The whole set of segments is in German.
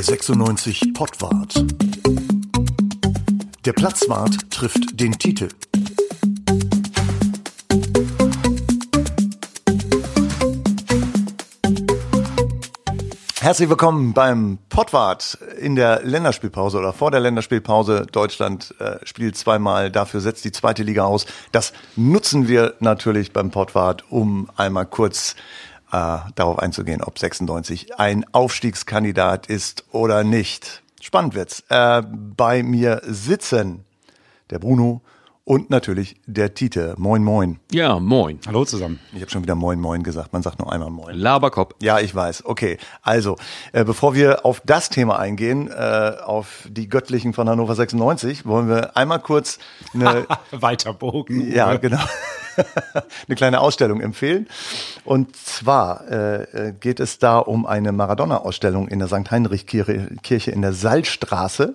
Der 96 Pottwart. Der Platzwart trifft den Titel. Herzlich willkommen beim Pottwart in der Länderspielpause oder vor der Länderspielpause. Deutschland äh, spielt zweimal, dafür setzt die zweite Liga aus. Das nutzen wir natürlich beim Pottwart, um einmal kurz äh, darauf einzugehen, ob 96 ein Aufstiegskandidat ist oder nicht. Spannend wird's. Äh, bei mir sitzen der Bruno und natürlich der Tite. Moin, moin. Ja, moin. Hallo zusammen. Ich habe schon wieder Moin, moin gesagt. Man sagt nur einmal Moin. Laberkopf. Ja, ich weiß. Okay, also äh, bevor wir auf das Thema eingehen, äh, auf die Göttlichen von Hannover 96, wollen wir einmal kurz eine Weiter Bogen. ja genau eine kleine Ausstellung empfehlen. Und zwar äh, äh, geht es da um eine Maradona-Ausstellung in der St. Heinrich-Kirche in der Salzstraße.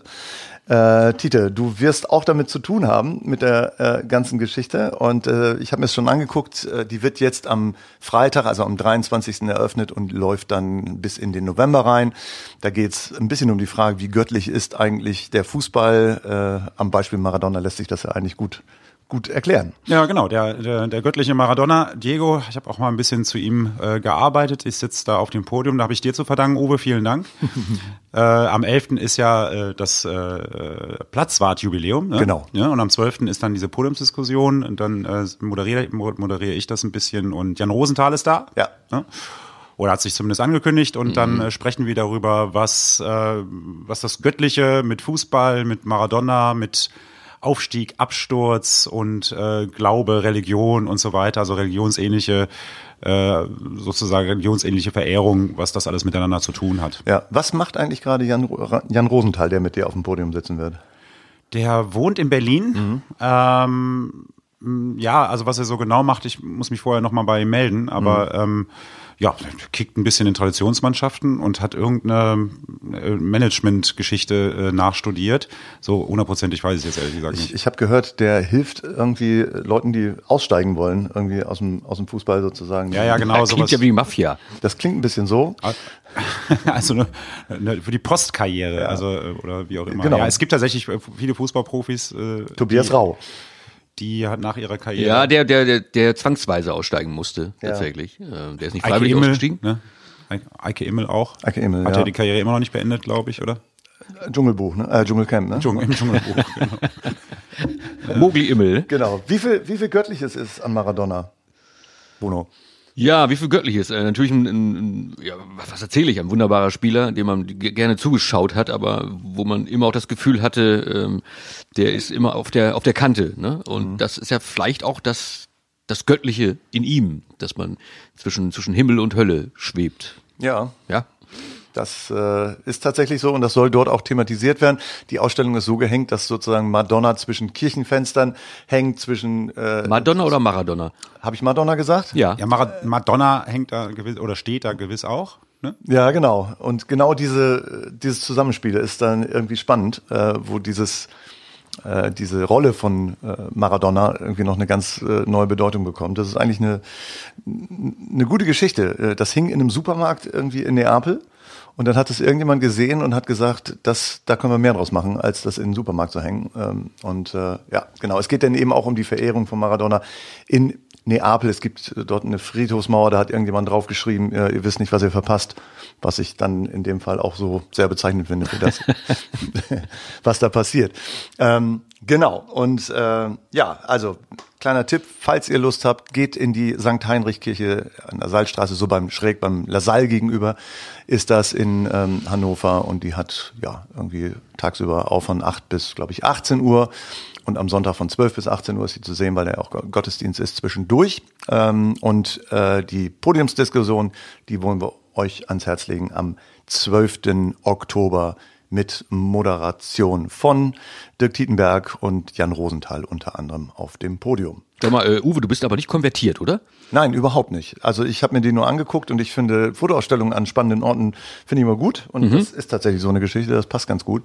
Äh, Tite, du wirst auch damit zu tun haben mit der äh, ganzen Geschichte und äh, ich habe mir es schon angeguckt. Äh, die wird jetzt am Freitag, also am 23. eröffnet und läuft dann bis in den November rein. Da geht es ein bisschen um die Frage, wie göttlich ist eigentlich der Fußball. Äh, am Beispiel Maradona lässt sich das ja eigentlich gut gut erklären. Ja, genau. Der, der, der göttliche Maradona, Diego, ich habe auch mal ein bisschen zu ihm äh, gearbeitet. Ich sitze da auf dem Podium. Da habe ich dir zu verdanken, Uwe. Vielen Dank. äh, am 11. ist ja äh, das äh, Platzwart-Jubiläum. Ne? Genau. Ja, und am 12. ist dann diese Podiumsdiskussion. Und dann äh, moderiere, moderiere ich das ein bisschen. Und Jan Rosenthal ist da. Ja. ja? oder hat sich zumindest angekündigt und dann äh, sprechen wir darüber, was, äh, was das Göttliche mit Fußball, mit Maradona, mit Aufstieg, Absturz und äh, Glaube, Religion und so weiter, also religionsähnliche äh, sozusagen religionsähnliche Verehrung, was das alles miteinander zu tun hat. Ja, was macht eigentlich gerade Jan, Jan Rosenthal, der mit dir auf dem Podium sitzen wird? Der wohnt in Berlin. Ähm, ja, also was er so genau macht, ich muss mich vorher nochmal bei ihm melden, aber ähm, ja, kickt ein bisschen in Traditionsmannschaften und hat irgendeine äh, Management-Geschichte äh, nachstudiert. So hundertprozentig weiß ich jetzt ehrlich gesagt nicht. Ich, ich habe gehört, der hilft irgendwie Leuten, die aussteigen wollen, irgendwie aus dem, aus dem Fußball sozusagen. ja, ja, genau. Das klingt sowas. ja wie die Mafia. Das klingt ein bisschen so. also ne, ne, für die Postkarriere, also äh, oder wie auch immer. Genau. Ja, es gibt tatsächlich viele Fußballprofis. Äh, Tobias die, Rau. Die hat nach ihrer Karriere. Ja, der, der, der, der zwangsweise aussteigen musste, Ja. tatsächlich. Äh, Der ist nicht Eike freiwillig Immel, ausgestiegen. ne? Eike- Immel auch. Eike Immel, Hat ja. ja die Karriere immer noch nicht beendet, glaube ich, oder? Dschungelbuch, ne? Äh, Dschungelcamp, ne? Dschungel, Im Dschungelbuch. genau. Mogli Immel. Genau. Wie viel, wie viel Göttliches ist an Maradona? Bruno. Ja, wie viel Göttliches. Äh, natürlich ein, ein, ja, was erzähle ich, ein wunderbarer Spieler, dem man gerne zugeschaut hat, aber wo man immer auch das Gefühl hatte, ähm, der ist immer auf der auf der Kante. Ne? Und das ist ja vielleicht auch das das Göttliche in ihm, dass man zwischen zwischen Himmel und Hölle schwebt. Ja, Ja, das äh, ist tatsächlich so und das soll dort auch thematisiert werden. Die Ausstellung ist so gehängt, dass sozusagen Madonna zwischen Kirchenfenstern hängt, zwischen, äh, Madonna oder Maradona? habe ich Madonna gesagt? Ja. Ja, Mara- Madonna hängt da gewiss oder steht da gewiss auch. Ne? Ja, genau. Und genau diese, dieses Zusammenspiel ist dann irgendwie spannend, äh, wo dieses, äh, diese Rolle von äh, Maradona irgendwie noch eine ganz äh, neue Bedeutung bekommt. Das ist eigentlich eine, eine gute Geschichte. Äh, Das hing in einem Supermarkt irgendwie in Neapel. Und dann hat es irgendjemand gesehen und hat gesagt, das, da können wir mehr draus machen, als das in den Supermarkt zu hängen. Ähm, Und äh, ja, genau. Es geht dann eben auch um die Verehrung von Maradona in Neapel. Es gibt dort eine Friedhofsmauer, da hat irgendjemand draufgeschrieben, äh, ihr wisst nicht, was ihr verpasst. Was ich dann in dem Fall auch so sehr bezeichnend finde für das, was da passiert. Ähm, genau. Und äh, ja, also kleiner Tipp, falls ihr Lust habt, geht in die St. Heinrich-Kirche an der Salzstraße, so beim schräg beim Lasalle gegenüber ist das in ähm, Hannover und die hat ja irgendwie tagsüber auch von 8 bis, glaube ich, 18 Uhr. Und am Sonntag von 12 bis 18 Uhr ist sie zu sehen, weil der auch Gottesdienst ist zwischendurch. Ähm, und äh, die Podiumsdiskussion, die wollen wir euch ans Herz legen am 12. Oktober mit Moderation von Dirk Tietenberg und Jan Rosenthal unter anderem auf dem Podium. Sag mal, äh, Uwe, du bist aber nicht konvertiert, oder? Nein, überhaupt nicht. Also ich habe mir die nur angeguckt und ich finde Fotoausstellungen an spannenden Orten finde ich immer gut und das ist tatsächlich so eine Geschichte, das passt ganz gut.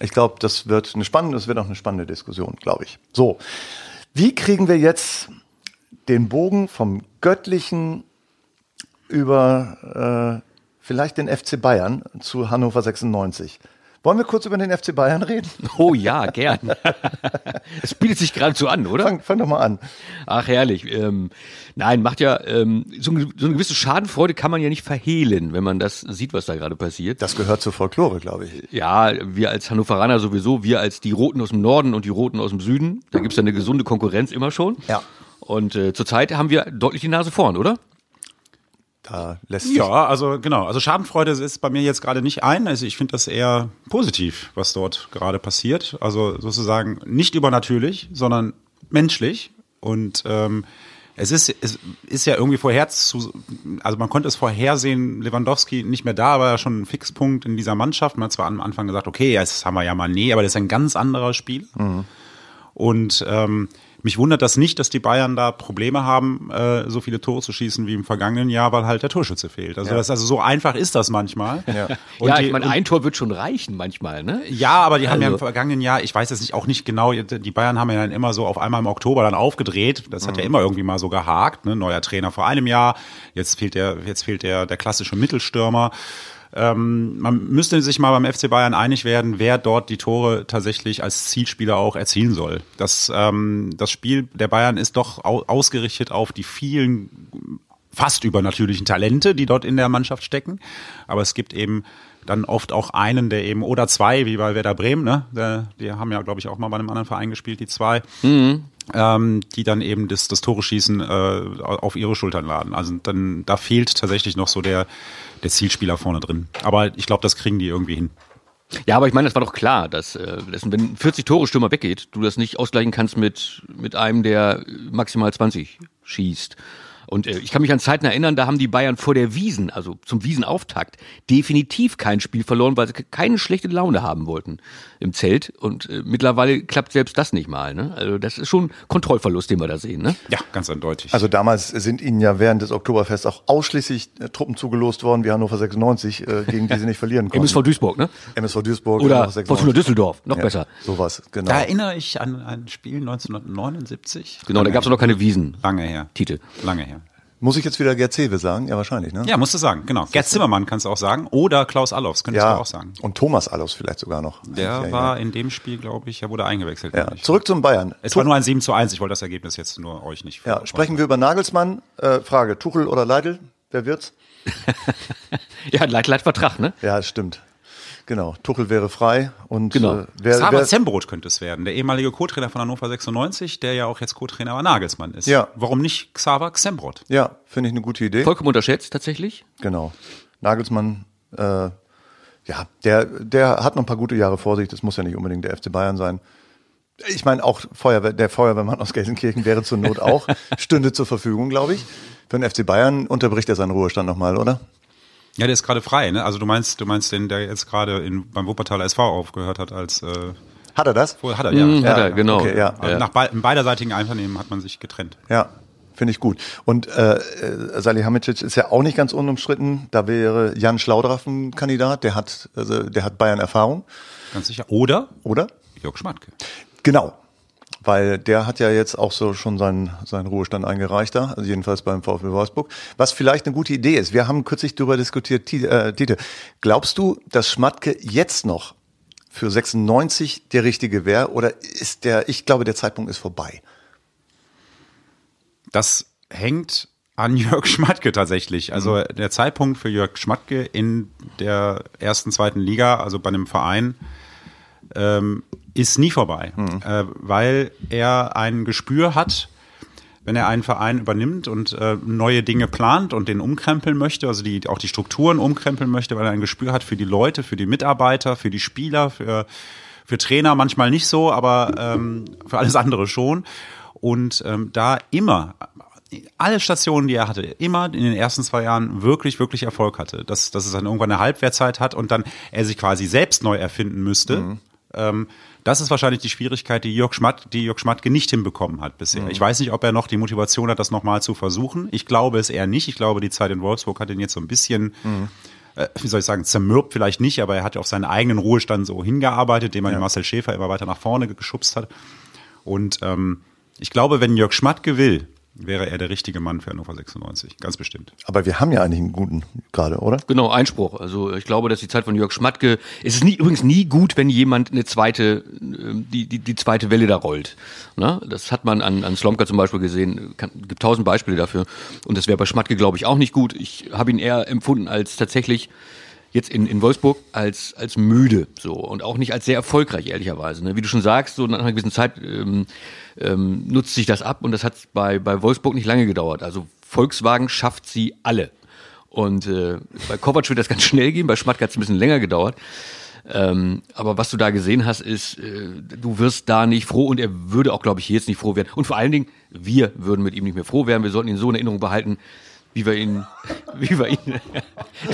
Ich glaube, das wird eine spannende, das wird auch eine spannende Diskussion, glaube ich. So, wie kriegen wir jetzt den Bogen vom Göttlichen über äh, vielleicht den FC Bayern zu Hannover 96. Wollen wir kurz über den FC Bayern reden? Oh ja, gern. Es bietet sich geradezu an, oder? Fang, fang doch mal an. Ach, herrlich. Ähm, nein, macht ja, ähm, so, ein- so eine gewisse Schadenfreude kann man ja nicht verhehlen, wenn man das sieht, was da gerade passiert. Das gehört zur Folklore, glaube ich. Ja, wir als Hannoveraner sowieso, wir als die Roten aus dem Norden und die Roten aus dem Süden, da gibt's ja eine gesunde Konkurrenz immer schon. Ja. Und äh, zurzeit haben wir deutlich die Nase vorn, oder? Da lässt sich Ja, also genau. Also Schadenfreude ist bei mir jetzt gerade nicht ein. Also ich finde das eher positiv, was dort gerade passiert. Also sozusagen nicht übernatürlich, sondern menschlich. Und ähm, es ist, es ist ja irgendwie vorher zu, also man konnte es vorhersehen, Lewandowski nicht mehr da, war ja schon ein Fixpunkt in dieser Mannschaft. Man hat zwar am Anfang gesagt, okay, jetzt haben wir ja Mané, aber das ist ein ganz anderer Spiel. Und ähm, mich wundert das nicht, dass die Bayern da Probleme haben, äh, so viele Tore zu schießen wie im vergangenen Jahr, weil halt der Torschütze fehlt. Also, das, also so einfach ist das manchmal. Ja. Und ja, die, ich meine, ein Tor wird schon reichen manchmal, ne? ja, aber die haben ja im Also- vergangenen Jahr, ich weiß jetzt nicht auch nicht genau, die Bayern haben ja dann immer so auf einmal im Oktober dann aufgedreht. Das hat ja immer irgendwie mal so gehakt, ne? Neuer Trainer vor einem Jahr, jetzt fehlt der, jetzt fehlt der, der klassische Mittelstürmer. Ähm, man müsste sich mal beim FC Bayern einig werden, wer dort die Tore tatsächlich als Zielspieler auch erzielen soll. Das, ähm, das Spiel der Bayern ist doch au ausgerichtet auf die vielen fast übernatürlichen Talente, die dort in der Mannschaft stecken. Aber es gibt eben dann oft auch einen, der eben, oder zwei, wie bei Werder Bremen, ne? Die haben ja, glaube ich, auch mal bei einem anderen Verein gespielt, die zwei. Ähm, die dann eben das, das Tore schießen äh, auf ihre Schultern laden. Also dann da fehlt tatsächlich noch so der, der Zielspieler vorne drin. Aber ich glaube, das kriegen die irgendwie hin. Ja, aber ich meine, das war doch klar, dass, äh, dass wenn 40 Tore Stürmer weggeht, du das nicht ausgleichen kannst mit, mit einem, der maximal 20 schießt. Und äh, ich kann mich an Zeiten erinnern, da haben die Bayern vor der Wiesen, also zum Wiesenauftakt, definitiv kein Spiel verloren, weil sie ke- keine schlechte Laune haben wollten im Zelt. Und äh, mittlerweile klappt selbst das nicht mal. Ne? Also das ist schon ein Kontrollverlust, den wir da sehen. Ne? Ja, ganz eindeutig. Also damals sind ihnen ja während des Oktoberfests auch ausschließlich äh, Truppen zugelost worden, wie Hannover 96, äh, gegen die sie nicht verlieren konnten. MSV Duisburg, ne? MSV Duisburg. Oder Hannover 96. Fortuna Düsseldorf, noch Ja, besser. Sowas, genau. da erinnere ich an ein Spiel 1979. Genau, da gab es noch keine Wiesen. Lange her. Titel. Lange her. Muss ich jetzt wieder Gerd Zewe sagen? Ja, wahrscheinlich, ne? Ja, musst du sagen, genau. Gerd Zimmermann kannst du auch sagen. Oder Klaus Allofs könntest Ja, du auch sagen. und Thomas Allofs vielleicht sogar noch. Der Ja, war in dem Spiel, glaube ich, er wurde eingewechselt. Ja. Zurück zum Bayern. Es war nur ein 7 zu 1. Ich wollte das Ergebnis jetzt nur euch nicht Ja, sprechen wir über Nagelsmann. Äh, Frage, Tuchel oder Leidl? Wer wird's? Ja, Leit, Leitvertrag, ne? Ja, das stimmt. Genau, Tuchel wäre frei und Genau. äh, wer, Xaver wer, Zembrot könnte es werden, der ehemalige Co-Trainer von Hannover 96, der ja auch jetzt Co-Trainer bei Nagelsmann ist. Ja. Warum nicht Xaver Zembrot? Ja, finde ich eine gute Idee. Vollkommen unterschätzt tatsächlich. Genau. Nagelsmann, äh, ja, der, der hat noch ein paar gute Jahre vor sich. Das muss ja nicht unbedingt der FC Bayern sein. Ich meine, auch Feuerwehr, der Feuerwehrmann aus Gelsenkirchen wäre zur Not auch, stünde zur Verfügung, glaube ich. Für den FC Bayern unterbricht er seinen Ruhestand nochmal, oder? Ja, der ist gerade frei, ne? Also du meinst, du meinst den, der jetzt gerade in, beim Wuppertaler SV aufgehört hat als äh, Hat er das? vorher hat er ja. Mhm, hat Ja, er, genau. okay, ja. Also Nach be beiderseitigen Einvernehmen hat man sich getrennt. Ja, finde ich gut. Und äh, äh, Salihamidzic ist ja auch nicht ganz unumstritten. Da wäre Jan Schlaudraff ein Kandidat. Der hat, also, der hat Bayern Erfahrung, Ganz sicher. Oder oder? Jörg Schmatke. Genau. Weil der hat ja jetzt auch so schon seinen, seinen Ruhestand eingereicht da, also jedenfalls beim VfB Wolfsburg. Was vielleicht eine gute Idee ist. Wir haben kürzlich darüber diskutiert, Ti- äh. Glaubst du, dass Schmatke jetzt noch für 96 der richtige wäre? Oder ist der, ich glaube, der Zeitpunkt ist vorbei. Das hängt an Jörg Schmatke tatsächlich. Also der Zeitpunkt für Jörg Schmatke in der ersten, zweiten Liga, also bei einem Verein, ähm, ist nie vorbei, äh, weil er ein Gespür hat, wenn er einen Verein übernimmt und äh, neue Dinge plant und den umkrempeln möchte, also die, auch die Strukturen umkrempeln möchte, weil er ein Gespür hat für die Leute, für die Mitarbeiter, für die Spieler, für, für Trainer manchmal nicht so, aber ähm, für alles andere schon. Und ähm, da immer alle Stationen, die er hatte, immer in den ersten zwei Jahren wirklich, wirklich Erfolg hatte. Dass, dass es dann irgendwann eine Halbwertzeit hat und dann er sich quasi selbst neu erfinden müsste. Ähm, das ist wahrscheinlich die Schwierigkeit, die Jörg, Schmatt, die Jörg Schmatke nicht hinbekommen hat bisher. Ich weiß nicht, ob er noch die Motivation hat, das nochmal zu versuchen. Ich glaube es eher nicht. Ich glaube, die Zeit in Wolfsburg hat ihn jetzt so ein bisschen äh, wie soll ich sagen, zermürbt vielleicht nicht, aber er hat auf seinen eigenen Ruhestand so hingearbeitet, dem er Marcel Schäfer immer weiter nach vorne geschubst hat. Und ähm, ich glaube, wenn Jörg Schmatke will, wäre er der richtige Mann für Hannover 96, ganz bestimmt. Aber wir haben ja eigentlich einen guten gerade, oder? Genau, Einspruch. Also ich glaube, dass die Zeit von Jörg Schmatke, es ist nie, übrigens nie gut, wenn jemand eine zweite, ähm, die, die, die zweite Welle da rollt. Ne? Das hat man an, an Slomka zum Beispiel gesehen, kann, gibt tausend Beispiele dafür. Und das wäre bei Schmatke, glaube ich, auch nicht gut. Ich habe ihn eher empfunden als tatsächlich jetzt in, in Wolfsburg als, als müde so und auch nicht als sehr erfolgreich, ehrlicherweise. Ne? Wie du schon sagst, so nach einer gewissen Zeit ähm, ähm, nutzt sich das ab und das hat bei, bei Wolfsburg nicht lange gedauert. Also Volkswagen schafft sie alle. Und äh, bei Kovac wird das ganz schnell gehen, bei Schmatke hat es ein bisschen länger gedauert. Ähm, aber was du da gesehen hast, ist, äh, du wirst da nicht froh und er würde auch, glaube ich, jetzt nicht froh werden. Und vor allen Dingen, wir würden mit ihm nicht mehr froh werden. Wir sollten ihn so in Erinnerung behalten, wie wir ihn, wie wir ihn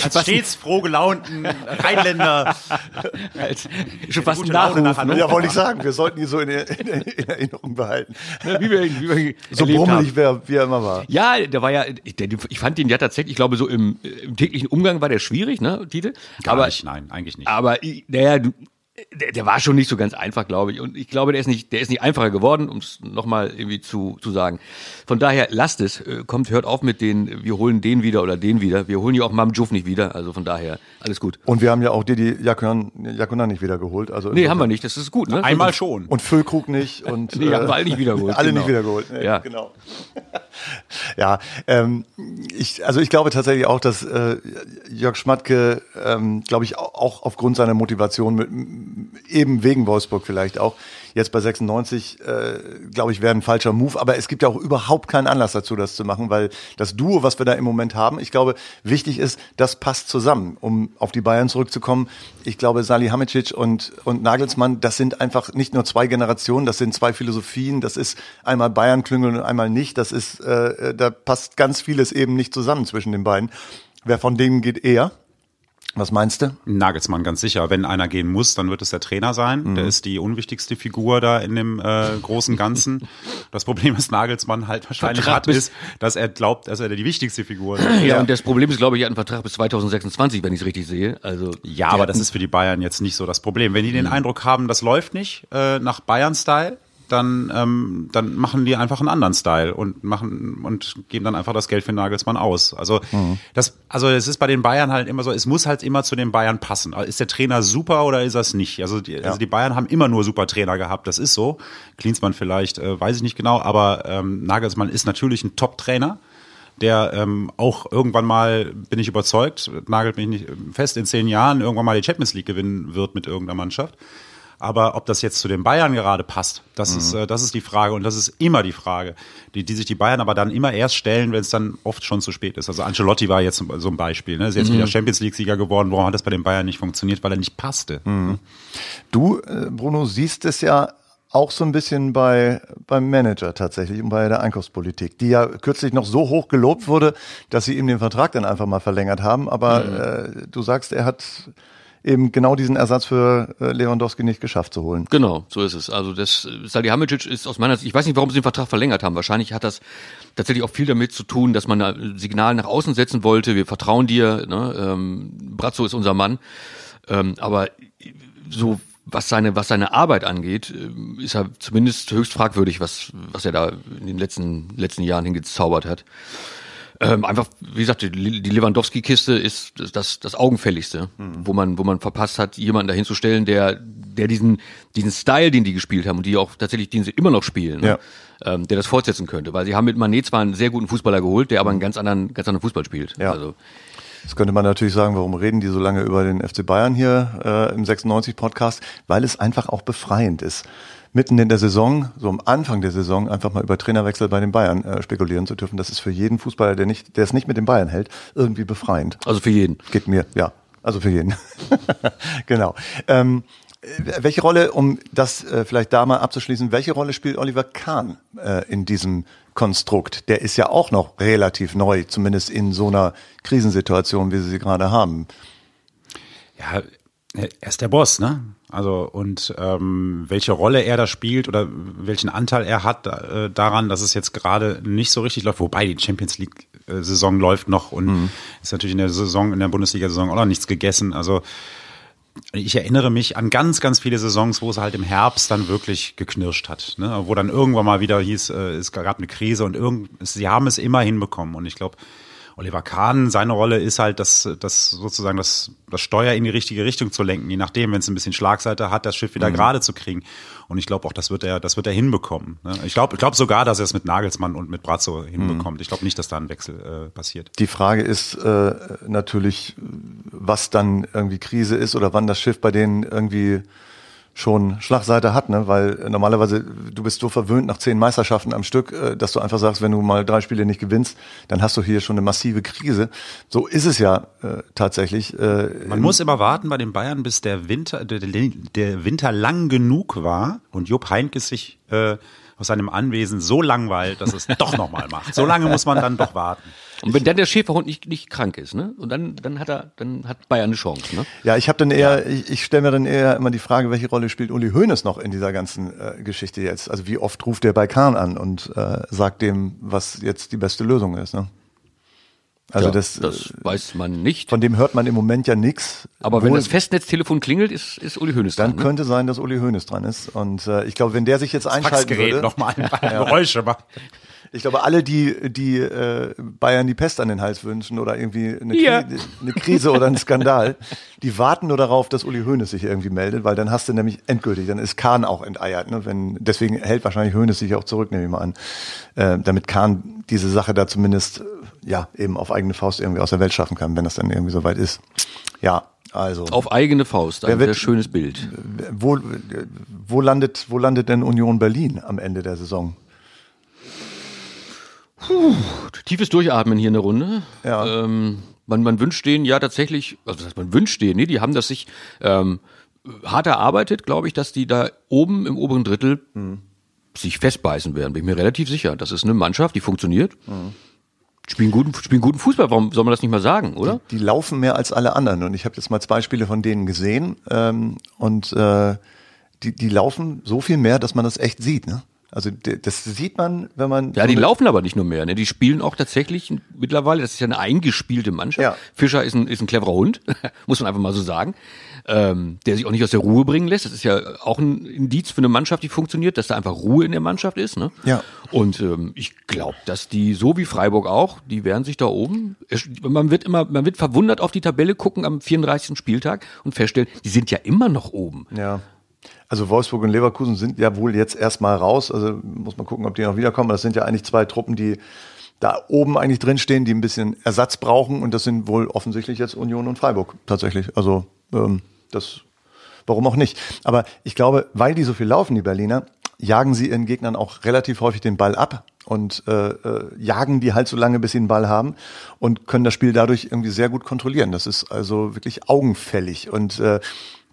als stets froh gelaunten Rheinländer als schon fast ein Nachruf, ne? Ja, wollte ich sagen, wir sollten ihn so in, in, in Erinnerung behalten. wie wir ihn, wie wir ihn so brummelig, wer, wie er immer war. Ja, der war ja, der, ich fand ihn ja tatsächlich, ich glaube, so im, im täglichen Umgang war der schwierig, ne, Tite? Gar aber, nicht, nein, eigentlich nicht. Aber, naja, du, der, der war schon nicht so ganz einfach, glaube ich. Und ich glaube, der ist nicht, der ist nicht einfacher geworden, um es nochmal irgendwie zu, zu sagen. Von daher lasst es, äh, kommt, hört auf mit den, wir holen den wieder oder den wieder. Wir holen ja auch Mamjouf nicht wieder. Also von daher, alles gut. Und wir haben ja auch Didi Jakuna nicht wieder geholt. Also nee, haben wir nicht. Das ist gut, ne? Einmal schon. Und Füllkrug nicht. Und, nee, haben wir alle nicht wiedergeholt. alle genau. nicht wiedergeholt. Nee, ja. Genau. ja, ähm, ich, also ich glaube tatsächlich auch, dass äh, Jörg Schmatke, ähm, glaube ich, auch aufgrund seiner Motivation mit, eben wegen Wolfsburg vielleicht auch. Jetzt bei 96, äh, glaube ich, wäre ein falscher Move. Aber es gibt ja auch überhaupt keinen Anlass dazu, das zu machen, weil das Duo, was wir da im Moment haben, ich glaube, wichtig ist, das passt zusammen, um auf die Bayern zurückzukommen. Ich glaube, Salihamidzic und, und Nagelsmann, das sind einfach nicht nur zwei Generationen, das sind zwei Philosophien. Das ist einmal Bayern-Klüngel und einmal nicht. Das ist, äh, da passt ganz vieles eben nicht zusammen zwischen den beiden. Wer von denen geht eher? Was meinst du? Nagelsmann, ganz sicher. Wenn einer gehen muss, dann wird es der Trainer sein. Mhm. Der ist die unwichtigste Figur da in dem äh, großen Ganzen. Das Problem, das Nagelsmann halt wahrscheinlich Vertrag hat, ist, dass er glaubt, dass er die wichtigste Figur ist. Ja, ja, und das Problem ist, glaube ich, er hat einen Vertrag bis 2026, wenn ich es richtig sehe. Also Ja, aber das ist für die Bayern jetzt nicht so das Problem. Wenn die den mhm. Eindruck haben, das läuft nicht äh, nach Bayern-Style, dann, ähm, dann machen die einfach einen anderen Style und machen und geben dann einfach das Geld für Nagelsmann aus. Also mhm. das, also es ist bei den Bayern halt immer so, es muss halt immer zu den Bayern passen. Ist der Trainer super oder ist das nicht? Also die, ja. also die Bayern haben immer nur super Trainer gehabt, das ist so. Klinsmann vielleicht, äh, weiß ich nicht genau, aber ähm, Nagelsmann ist natürlich ein Top-Trainer der ähm, auch irgendwann mal, bin ich überzeugt, nagelt mich nicht fest, in zehn Jahren irgendwann mal die Champions League gewinnen wird mit irgendeiner Mannschaft. Aber ob das jetzt zu den Bayern gerade passt, das, mhm. ist, äh, das ist die Frage und das ist immer die Frage, die, die sich die Bayern aber dann immer erst stellen, wenn es dann oft schon zu spät ist. Also Ancelotti war jetzt so ein Beispiel. Ne? Ist jetzt mhm. wieder Champions League-Sieger geworden. Warum hat das bei den Bayern nicht funktioniert? Weil er nicht passte. Mhm. Du, äh, Bruno, siehst es ja auch so ein bisschen bei beim Manager tatsächlich und bei der Einkaufspolitik, die ja kürzlich noch so hoch gelobt wurde, dass sie ihm den Vertrag dann einfach mal verlängert haben. Aber mhm. äh, du sagst, er hat eben genau diesen Ersatz für äh, Lewandowski nicht geschafft zu holen. Genau, so ist es. Also das Salihamidzic ist aus meiner Sicht, ich weiß nicht, warum sie den Vertrag verlängert haben. Wahrscheinlich hat das tatsächlich auch viel damit zu tun, dass man ein Signal nach außen setzen wollte. Wir vertrauen dir. Ne? Ähm, Brazzo ist unser Mann. Ähm, aber so was seine was seine Arbeit angeht, äh, ist er zumindest höchst fragwürdig, was was er da in den letzten letzten Jahren hingezaubert hat. Ähm, einfach, wie gesagt, die, die Lewandowski-Kiste ist das, das Augenfälligste, mhm. wo man, wo man verpasst hat, jemanden dahin zu stellen, der, der diesen, diesen Style, den die gespielt haben und die auch tatsächlich, den sie immer noch spielen, ne? ja. ähm, der das fortsetzen könnte. Weil sie haben mit Manet zwar einen sehr guten Fußballer geholt, der aber einen ganz anderen, ganz anderen Fußball spielt. Ja. Also, Jetzt könnte man natürlich sagen, warum reden die so lange über den FC Bayern hier äh, im 96 Podcast? Weil es einfach auch befreiend ist mitten in der Saison, so am Anfang der Saison, einfach mal über Trainerwechsel bei den Bayern äh, spekulieren zu dürfen. Das ist für jeden Fußballer, der nicht, der es nicht mit den Bayern hält, irgendwie befreiend. Also für jeden. Geht mir, ja. Also für jeden. genau. Ähm, welche Rolle, um das äh, vielleicht da mal abzuschließen, welche Rolle spielt Oliver Kahn äh, in diesem Konstrukt? Der ist ja auch noch relativ neu, zumindest in so einer Krisensituation, wie Sie sie gerade haben. Ja, er ist der Boss, ne? Also und ähm, welche Rolle er da spielt oder welchen Anteil er hat äh, daran, dass es jetzt gerade nicht so richtig läuft, wobei die Champions League äh, Saison läuft noch und mhm. ist natürlich in der Saison in der Bundesliga Saison auch noch nichts gegessen. Also ich erinnere mich an ganz, ganz viele Saisons, wo es halt im Herbst dann wirklich geknirscht hat. Ne? Wo dann irgendwann mal wieder hieß, äh, es gab eine Krise und irgend, sie haben es immer hinbekommen. Und ich glaube, Oliver Kahn, seine Rolle ist halt, das, das sozusagen das, das Steuer in die richtige Richtung zu lenken, je nachdem, wenn es ein bisschen Schlagseite hat, das Schiff wieder mhm. gerade zu kriegen. Und ich glaube auch, das wird er, das wird er hinbekommen. Ne? Ich glaube, ich glaube sogar, dass er es mit Nagelsmann und mit Brazzo hinbekommt. Mhm. Ich glaube nicht, dass da ein Wechsel äh, passiert. Die Frage ist äh, natürlich, was dann irgendwie Krise ist oder wann das Schiff bei denen irgendwie schon Schlagseite hat, ne? weil normalerweise du bist so verwöhnt nach zehn Meisterschaften am Stück, äh, dass du einfach sagst, wenn du mal drei Spiele nicht gewinnst, dann hast du hier schon eine massive Krise. So ist es ja äh, tatsächlich. Äh, Man muss immer warten bei den Bayern, bis der Winter, der, der Winter lang genug war und Jupp Heynckes sich äh, aus seinem Anwesen so langweilt, dass es doch nochmal macht. So lange muss man dann doch warten. Und wenn dann der Schäferhund nicht, nicht krank ist, ne? Und dann, dann hat er, dann hat Bayern eine Chance, ne? Ja, ich habe dann eher, ja. ich, ich stelle mir dann eher immer die Frage, welche Rolle spielt Uli Hoeneß noch in dieser ganzen äh, Geschichte jetzt? Also wie oft ruft der bei Kahn an und äh, sagt dem, was jetzt die beste Lösung ist, ne? Also ja, das, das weiß man nicht. Von dem hört man im Moment ja nichts. Aber wenn das Festnetztelefon klingelt, ist, ist Uli Hoeneß dran. Dann ne? könnte sein, dass Uli Hoeneß dran ist. Und äh, ich glaube, wenn der sich jetzt das einschalten Faxgerät würde, noch mal ein paar Geräusche macht. Ich glaube, alle, die, die äh, Bayern die Pest an den Hals wünschen oder irgendwie eine, ja. Kri eine Krise oder einen Skandal, die warten nur darauf, dass Uli Hoeneß sich irgendwie meldet, weil dann hast du nämlich endgültig, dann ist Kahn auch enteiert. Ne? Wenn, deswegen hält wahrscheinlich Hoeneß sich auch zurück, nehme ich mal an, äh, damit Kahn diese Sache da zumindest ja eben auf eigene Faust irgendwie aus der Welt schaffen kann, wenn das dann irgendwie soweit ist. Ja, also. Auf eigene Faust, ein sehr schönes Bild. Wo, wo, landet, wo landet denn Union Berlin am Ende der Saison? Puh, tiefes Durchatmen hier in der Runde. Ja. Ähm, man, man wünscht denen ja tatsächlich, also das heißt, man wünscht denen, nee, die haben das sich ähm, hart erarbeitet, glaube ich, dass die da oben im oberen Drittel mhm. sich festbeißen werden. Bin ich mir relativ sicher. Das ist eine Mannschaft, die funktioniert. Mhm. Spielen guten, spielen guten Fußball, warum soll man das nicht mal sagen, oder? Die, die laufen mehr als alle anderen. Und ich habe jetzt mal zwei Spiele von denen gesehen. Ähm, und äh, die, die laufen so viel mehr, dass man das echt sieht. Ne? Also das sieht man, wenn man. Ja, die laufen aber nicht nur mehr. Ne? Die spielen auch tatsächlich mittlerweile. Das ist ja eine eingespielte Mannschaft. Ja. Fischer ist ein, ist ein cleverer Hund, muss man einfach mal so sagen, ähm, der sich auch nicht aus der Ruhe bringen lässt. Das ist ja auch ein Indiz für eine Mannschaft, die funktioniert, dass da einfach Ruhe in der Mannschaft ist. Ne? Ja. Und ähm, ich glaube, dass die so wie Freiburg auch, die werden sich da oben. Man wird immer, man wird verwundert auf die Tabelle gucken am 34. Spieltag und feststellen, die sind ja immer noch oben. Ja. Also Wolfsburg und Leverkusen sind ja wohl jetzt erstmal raus. Also muss man gucken, ob die noch wiederkommen. Das sind ja eigentlich zwei Truppen, die da oben eigentlich drinstehen, die ein bisschen Ersatz brauchen. Und das sind wohl offensichtlich jetzt Union und Freiburg tatsächlich. Also ähm, das, warum auch nicht. Aber ich glaube, weil die so viel laufen, die Berliner, jagen sie ihren Gegnern auch relativ häufig den Ball ab und äh, äh, jagen die halt so lange, bis sie den Ball haben und können das Spiel dadurch irgendwie sehr gut kontrollieren. Das ist also wirklich augenfällig und äh,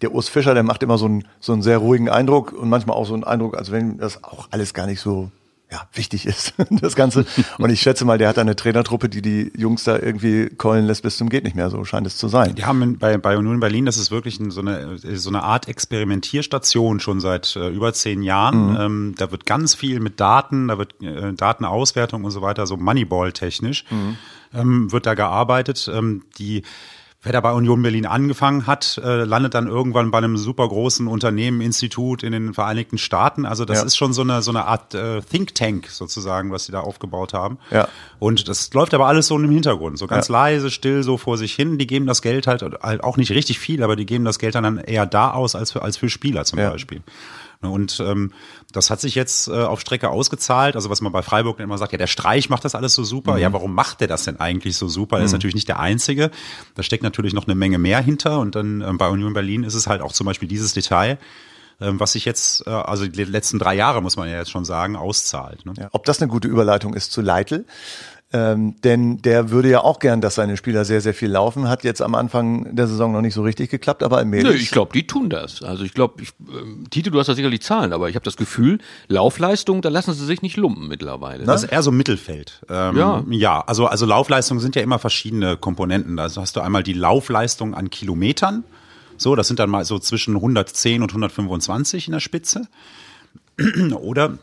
der Urs Fischer, der macht immer so einen, so einen sehr ruhigen Eindruck und manchmal auch so einen Eindruck, als wenn das auch alles gar nicht so ja, wichtig ist, das Ganze. Und ich schätze mal, der hat eine Trainertruppe, die die Jungs da irgendwie keulen lässt bis zum geht nicht mehr. So scheint es zu sein. Die haben bei, bei Union Berlin, das ist wirklich so eine, so eine Art Experimentierstation schon seit äh, über zehn Jahren. Mhm. Ähm, da wird ganz viel mit Daten, da wird äh, Datenauswertung und so weiter, so Moneyball-technisch, mhm. ähm, wird da gearbeitet. Ähm, die wer da bei Union Berlin angefangen hat, äh, landet dann irgendwann bei einem super großen Unternehmen, Institut in den Vereinigten Staaten. Also das ja. ist schon so eine, so eine Art äh, Think Tank sozusagen, was sie da aufgebaut haben. Ja. Und das läuft aber alles so im Hintergrund, so ganz ja. leise, still, so vor sich hin. Die geben das Geld halt, halt auch nicht richtig viel, aber die geben das Geld dann eher da aus als für, als für Spieler zum ja. Beispiel. Ne, und ähm, das hat sich jetzt äh, auf Strecke ausgezahlt. Also was man bei Freiburg immer sagt, ja, der Streich macht das alles so super. Mhm. Ja, warum macht der das denn eigentlich so super? Er ist mhm. natürlich nicht der Einzige. Da steckt natürlich noch eine Menge mehr hinter. Und dann ähm, bei Union Berlin ist es halt auch zum Beispiel dieses Detail, ähm, was sich jetzt, äh, also die letzten drei Jahre, muss man ja jetzt schon sagen, auszahlt. Ne? Ja, ob das eine gute Überleitung ist zu Leitl, ähm, denn der würde ja auch gern, dass seine Spieler sehr, sehr viel laufen. Hat jetzt am Anfang der Saison noch nicht so richtig geklappt, aber im Nö, ich glaube, die tun das. Also ich glaube, ich, äh, Tite, du hast da sicherlich Zahlen, aber ich habe das Gefühl, Laufleistung, da lassen sie sich nicht lumpen mittlerweile. Das ist eher so Mittelfeld. Ähm, ja. Ja, also, also Laufleistung sind ja immer verschiedene Komponenten. Also hast du einmal die Laufleistung an Kilometern. So, das sind dann mal so zwischen 110 und 125 in der Spitze. Oder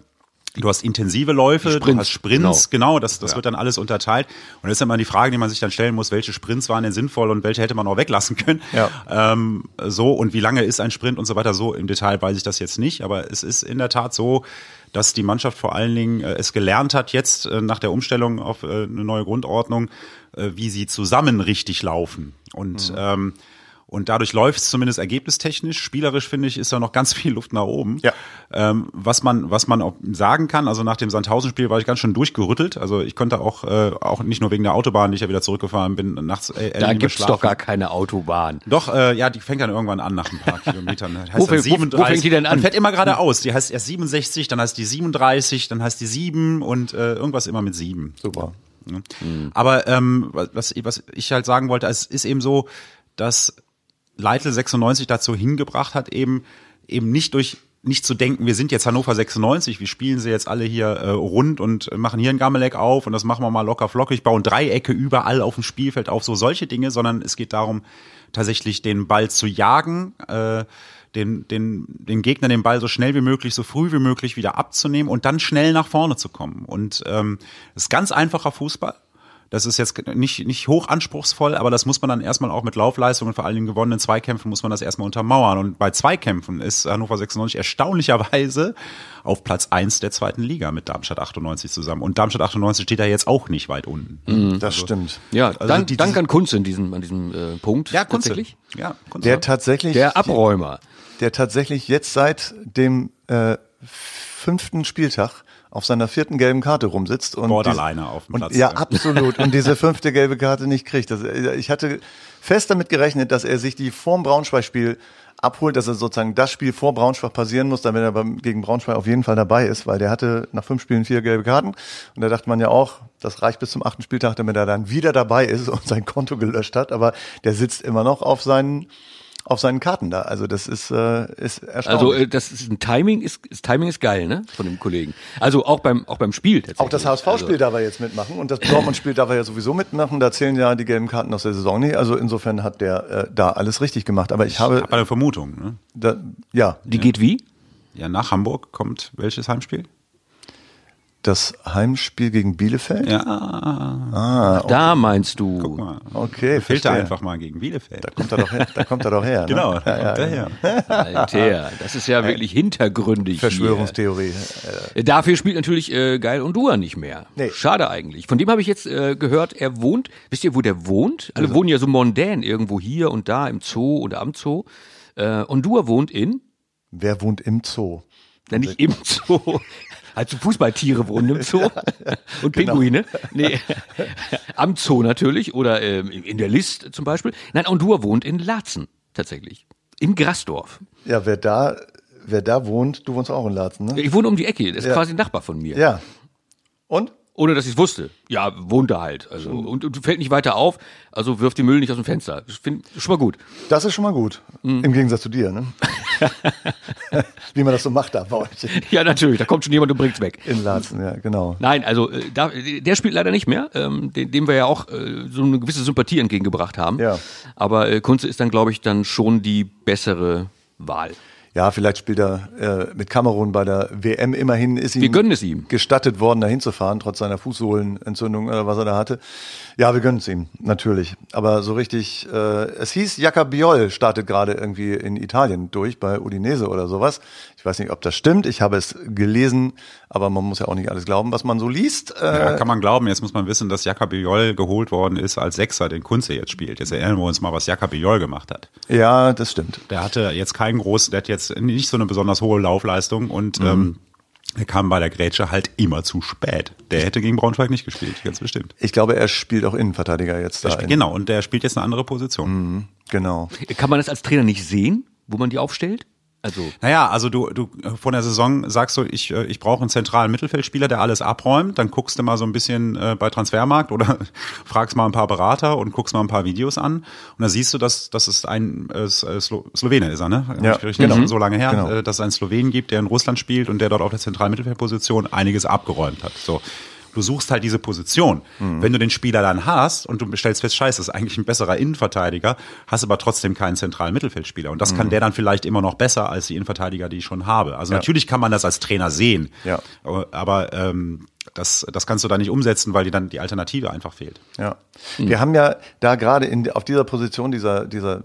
Du hast intensive Läufe, Sprints, du hast Sprints, genau. genau, das, das wird dann alles unterteilt. Und das ist immer die Frage, die man sich dann stellen muss, welche Sprints waren denn sinnvoll und welche hätte man auch weglassen können. Ja. Ähm, so, und wie lange ist ein Sprint und so weiter, so im Detail weiß ich das jetzt nicht, aber es ist in der Tat so, dass die Mannschaft vor allen Dingen äh, es gelernt hat, jetzt äh, nach der Umstellung auf äh, eine neue Grundordnung, äh, wie sie zusammen richtig laufen. Und Mhm. ähm, und dadurch läuft es zumindest ergebnistechnisch. Spielerisch finde ich, ist da noch ganz viel Luft nach oben. Ja. Ähm, was man, was man auch sagen kann, also nach dem Sandhausen-Spiel war ich ganz schön durchgerüttelt. Also ich konnte auch, äh, auch nicht nur wegen der Autobahn, die ich ja wieder zurückgefahren bin, nachts äh, Da gibt's schlafen. doch gar keine Autobahn. Doch, äh, ja, die fängt dann irgendwann an nach ein paar Kilometern. Die heißt Wo dann fängt- wo- wo fängt die denn an? Man fährt immer geradeaus. Die heißt erst 67, dann heißt die 37, dann heißt die 7 und äh, irgendwas immer mit 7. Super. Ne? Aber ähm, was, was ich halt sagen wollte, es ist eben so, dass Leitl 96 dazu hingebracht hat, eben eben nicht durch nicht zu denken, wir sind jetzt Hannover 96, wir spielen sie jetzt alle hier äh, rund und machen hier ein Gammeleck auf und das machen wir mal locker flockig, bauen Dreiecke überall auf dem Spielfeld auf, so solche Dinge, sondern es geht darum, tatsächlich den Ball zu jagen, äh, den, den, den Gegner den Ball so schnell wie möglich, so früh wie möglich wieder abzunehmen und dann schnell nach vorne zu kommen. Und ähm, ist ganz einfacher Fußball. Das ist jetzt nicht, nicht hoch anspruchsvoll, aber das muss man dann erstmal auch mit Laufleistungen, vor allen Dingen gewonnenen Zweikämpfen, muss man das erstmal untermauern. Und bei Zweikämpfen ist Hannover 96 erstaunlicherweise auf Platz eins der zweiten Liga mit Darmstadt 98 zusammen. Und Darmstadt 98 steht da jetzt auch nicht weit unten. Das stimmt. Ja, Also dank, die- dank an Kunze in diesem, an diesem äh, Punkt. Ja, Kunze. tatsächlich. Ja, Kunze. Der tatsächlich, Der Abräumer. der tatsächlich jetzt seit dem äh, fünften Spieltag auf seiner vierten gelben Karte rumsitzt und Borderliner auf dem und, Platz. Ja, absolut. Und diese fünfte gelbe Karte nicht kriegt. Das, ich hatte fest damit gerechnet, dass er sich die vorm Braunschweig-Spiel abholt, dass er sozusagen das Spiel vor Braunschweig passieren muss, damit er beim, gegen Braunschweig auf jeden Fall dabei ist, weil der hatte nach fünf Spielen vier gelbe Karten und da dachte man ja auch, das reicht bis zum achten Spieltag, damit er dann wieder dabei ist und sein Konto gelöscht hat, aber der sitzt immer noch auf seinen auf seinen Karten da. Also das ist, äh, ist erstaunlich. Also äh, das ist ein Timing ist das Timing ist geil, ne? Von dem Kollegen. Also auch beim auch beim Spiel tatsächlich. Auch das HSV-Spiel Also, darf er jetzt mitmachen und das Dortmund-Spiel darf er ja sowieso mitmachen. Da zählen ja die gelben Karten aus der Saison nicht. Also insofern hat der äh, da alles richtig gemacht. Aber ich habe, Ich habe eine Vermutung. Ne? da, ja, die geht wie? Ja, nach Hamburg kommt welches Heimspiel? Das Heimspiel gegen Bielefeld. Ja, Ah, Da meinst du. guck mal. okay, Fehlt er verstehe. einfach mal gegen Bielefeld. Da kommt er doch her. Da kommt er doch her. Genau, Ne? da Ja, kommt ja, er her. Alter, das ist ja wirklich hintergründig. Verschwörungstheorie. Hier. Dafür spielt natürlich äh, Geil und Dua nicht mehr. Nee. Schade eigentlich. Von dem habe ich jetzt äh, gehört, er wohnt, wisst ihr, wo der wohnt? Alle Also wohnen ja so mondän irgendwo hier und da im Zoo oder am Zoo. Äh, und Dua wohnt in, Wer wohnt im Zoo? na nicht im Zoo, also Fußballtiere wohnen im Zoo und Genau. Pinguine. Nee, am Zoo natürlich oder ähm, in der List zum Beispiel. Nein, und Dua wohnt in Laatzen tatsächlich. In Grasdorf. Ja, wer da, wer da wohnt, du wohnst auch in Laatzen, ne? Ich wohne um die Ecke, das ist Ja. quasi ein Nachbar von mir. Ja. Und? Ohne dass ich es wusste. Ja, wohnt da halt. Also und, und fällt nicht weiter auf, also wirft den Müll nicht aus dem Fenster. Ich finde schon mal gut. Das ist schon mal gut. Mhm. Im Gegensatz zu dir, ne? Wie man das so macht da bei euch Ja, natürlich, da kommt schon jemand und bringt's weg. in Laatzen, ja, genau. Nein, also äh, da, der spielt leider nicht mehr, ähm, dem, dem wir ja auch äh, so eine gewisse Sympathie entgegengebracht haben. Ja. Aber äh, Kunze ist dann, glaube ich, dann schon die bessere Wahl. Ja, vielleicht spielt er äh, mit Kamerun bei der WM. Immerhin ist ihm, Wir gönnen es ihm. gestattet worden, da hinzufahren, trotz seiner Fußsohlenentzündung oder was er da hatte. Ja, wir gönnen es ihm, natürlich. Aber so richtig, äh, es hieß, Jaka Biol startet gerade irgendwie in Italien durch, bei Udinese oder sowas. Ich weiß nicht, ob das stimmt. Ich habe es gelesen, aber man muss ja auch nicht alles glauben, was man so liest. Äh, Ja, kann man glauben. Jetzt muss man wissen, dass Jakob Biol geholt worden ist als Sechser, den Kunze jetzt spielt. Jetzt erinnern wir uns mal, was Jakob Biol gemacht hat. ja, das stimmt. Der hatte jetzt keinen großen, der hat jetzt nicht so eine besonders hohe Laufleistung und Mhm. ähm, er kam bei der Grätsche halt immer zu spät. Der hätte gegen Braunschweig nicht gespielt, ganz bestimmt. Ich glaube, er spielt auch Innenverteidiger jetzt da. Spielt, genau, und der spielt jetzt eine andere Position. Genau. Kann man das als Trainer nicht sehen, wo man die aufstellt? Also Naja, also du, du vor der Saison sagst du, ich, äh, ich brauche einen zentralen Mittelfeldspieler, der alles abräumt. Dann guckst du mal so ein bisschen äh, bei Transfermarkt oder fragst mal ein paar Berater und guckst mal ein paar Videos an. Und da siehst du, dass, dass es ein äh, Slo Slowene ist, er, ne? Ja, ich richtig genau. so lange her, Genau. äh, dass es einen Slowen gibt, der in Russland spielt und der dort auf der zentralen Mittelfeldposition einiges abgeräumt hat. So. Du suchst halt diese Position. Mhm. Wenn du den Spieler dann hast und du stellst fest, scheiße, ist eigentlich ein besserer Innenverteidiger, hast aber trotzdem keinen zentralen Mittelfeldspieler. Und das mhm. kann der dann vielleicht immer noch besser als die Innenverteidiger, die ich schon habe. Also ja. natürlich kann man das als Trainer sehen. Ja. Aber ähm, das, das kannst du da nicht umsetzen, weil dir dann die Alternative einfach fehlt. Ja. Mhm. Wir haben ja da gerade in, auf dieser Position, dieser, dieser äh,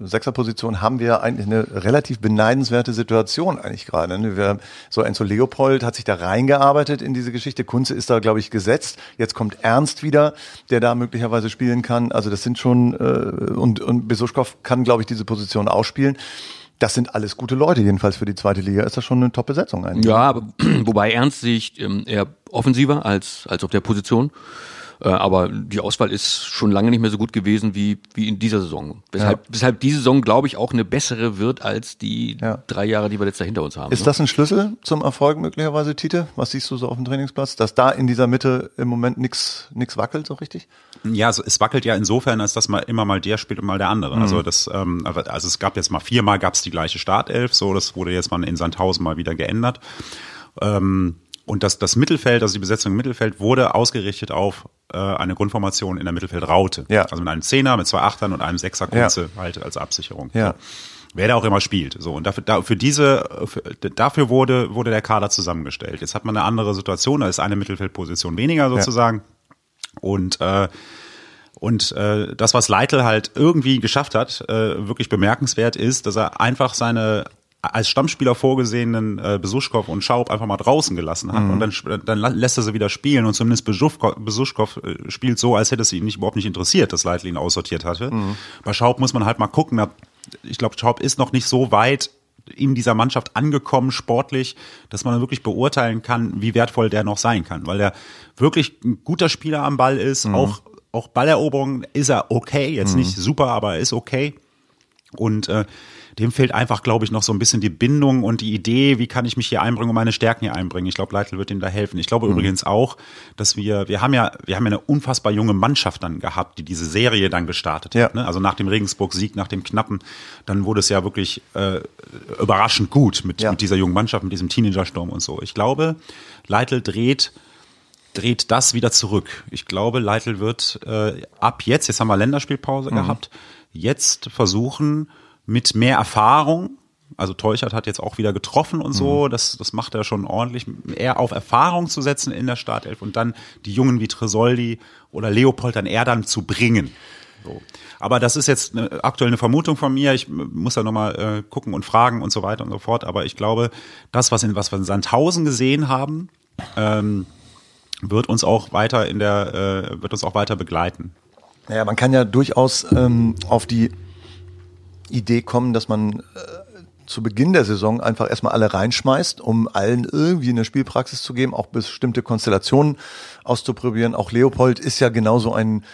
Sechserposition, haben wir eigentlich eine relativ beneidenswerte Situation eigentlich gerade. Ne? Wir, so Enzo Leopold hat sich da reingearbeitet in diese Geschichte. Kunze ist da, glaube ich, gesetzt. Jetzt kommt Ernst wieder, der da möglicherweise spielen kann. Also das sind schon, äh, und, und Besuschkow kann, glaube ich, diese Position ausspielen das sind alles gute Leute, jedenfalls für die zweite Liga ist das schon eine Top-Besetzung eigentlich. Ja, aber, wobei Ernst sich ähm, eher offensiver als, als auf der Position. Äh, aber die Auswahl ist schon lange nicht mehr so gut gewesen wie, wie in dieser Saison. Weshalb, ja. weshalb diese Saison, glaube ich, auch eine bessere wird als die ja. drei Jahre, die wir jetzt da hinter uns haben. Ist ne? das ein Schlüssel zum Erfolg möglicherweise, Tite? Was siehst du so auf dem Trainingsplatz? Dass da in dieser Mitte im Moment nichts nix wackelt so richtig? Ja, also es wackelt ja insofern, als dass mal immer mal der spielt und mal der andere. Mhm. Also das, ähm, also es gab jetzt mal viermal gab es die gleiche Startelf, so das wurde jetzt mal in Sandhausen mal wieder geändert. Ähm, und das, das Mittelfeld, also die Besetzung im Mittelfeld, wurde ausgerichtet auf äh, eine Grundformation in der Mittelfeldraute. Ja. Also mit einem Zehner, mit zwei Achtern und einem Sechser Kunze ja. halt als Absicherung. Ja. So. Wer da auch immer spielt. So, und dafür, da, für diese, für, dafür wurde, wurde der Kader zusammengestellt. Jetzt hat man eine andere Situation, da ist eine Mittelfeldposition weniger sozusagen. Ja. Und äh, und äh, das, was Leitl halt irgendwie geschafft hat, äh, wirklich bemerkenswert ist, dass er einfach seine als Stammspieler vorgesehenen äh, Besuschkow und Schaub einfach mal draußen gelassen hat mhm. und dann, dann lässt er sie wieder spielen und zumindest Besuschkow, äh, spielt so, als hätte es ihn nicht, überhaupt nicht interessiert, dass Leitl ihn aussortiert hatte. Mhm. Bei Schaub muss man halt mal gucken, ich glaube, Schaub ist noch nicht so weit in dieser Mannschaft angekommen, sportlich, dass man wirklich beurteilen kann, wie wertvoll der noch sein kann, weil er wirklich ein guter Spieler am Ball ist, mhm. auch, auch Balleroberung ist er okay, jetzt mhm. nicht super, aber er ist okay. Und äh, dem fehlt einfach, glaube ich, noch so ein bisschen die Bindung und die Idee, wie kann ich mich hier einbringen und meine Stärken hier einbringen. Ich glaube, Leitl wird ihm da helfen. Ich glaube mhm. übrigens auch, dass wir, wir haben ja, wir haben ja eine unfassbar junge Mannschaft dann gehabt, die diese Serie dann gestartet ja. hat. Ne? Also nach dem Regensburg-Sieg, nach dem knappen, dann wurde es ja wirklich äh, überraschend gut mit, ja. mit dieser jungen Mannschaft, mit diesem Teenagersturm und so. Ich glaube, Leitl dreht dreht das wieder zurück. Ich glaube, Leitl wird äh, ab jetzt, jetzt haben wir Länderspielpause mhm. gehabt, jetzt versuchen, mit mehr Erfahrung, also Teuchert hat jetzt auch wieder getroffen und so, mhm. das, das macht er schon ordentlich, eher auf Erfahrung zu setzen in der Startelf und dann die Jungen wie Tresoldi oder Leopold dann eher dann zu bringen. So. Aber das ist jetzt eine, aktuell eine Vermutung von mir. Ich muss da nochmal äh, gucken und fragen und so weiter und so fort. Aber ich glaube, das, was, in, was wir in Sandhausen gesehen haben, ähm, wird uns auch weiter in der, äh, wird uns auch weiter begleiten. Naja, man kann ja durchaus ähm, auf die Idee kommen, dass man äh, zu Beginn der Saison einfach erstmal alle reinschmeißt, um allen irgendwie eine Spielpraxis zu geben, auch bestimmte Konstellationen auszuprobieren. Auch Leopold ist ja genauso ein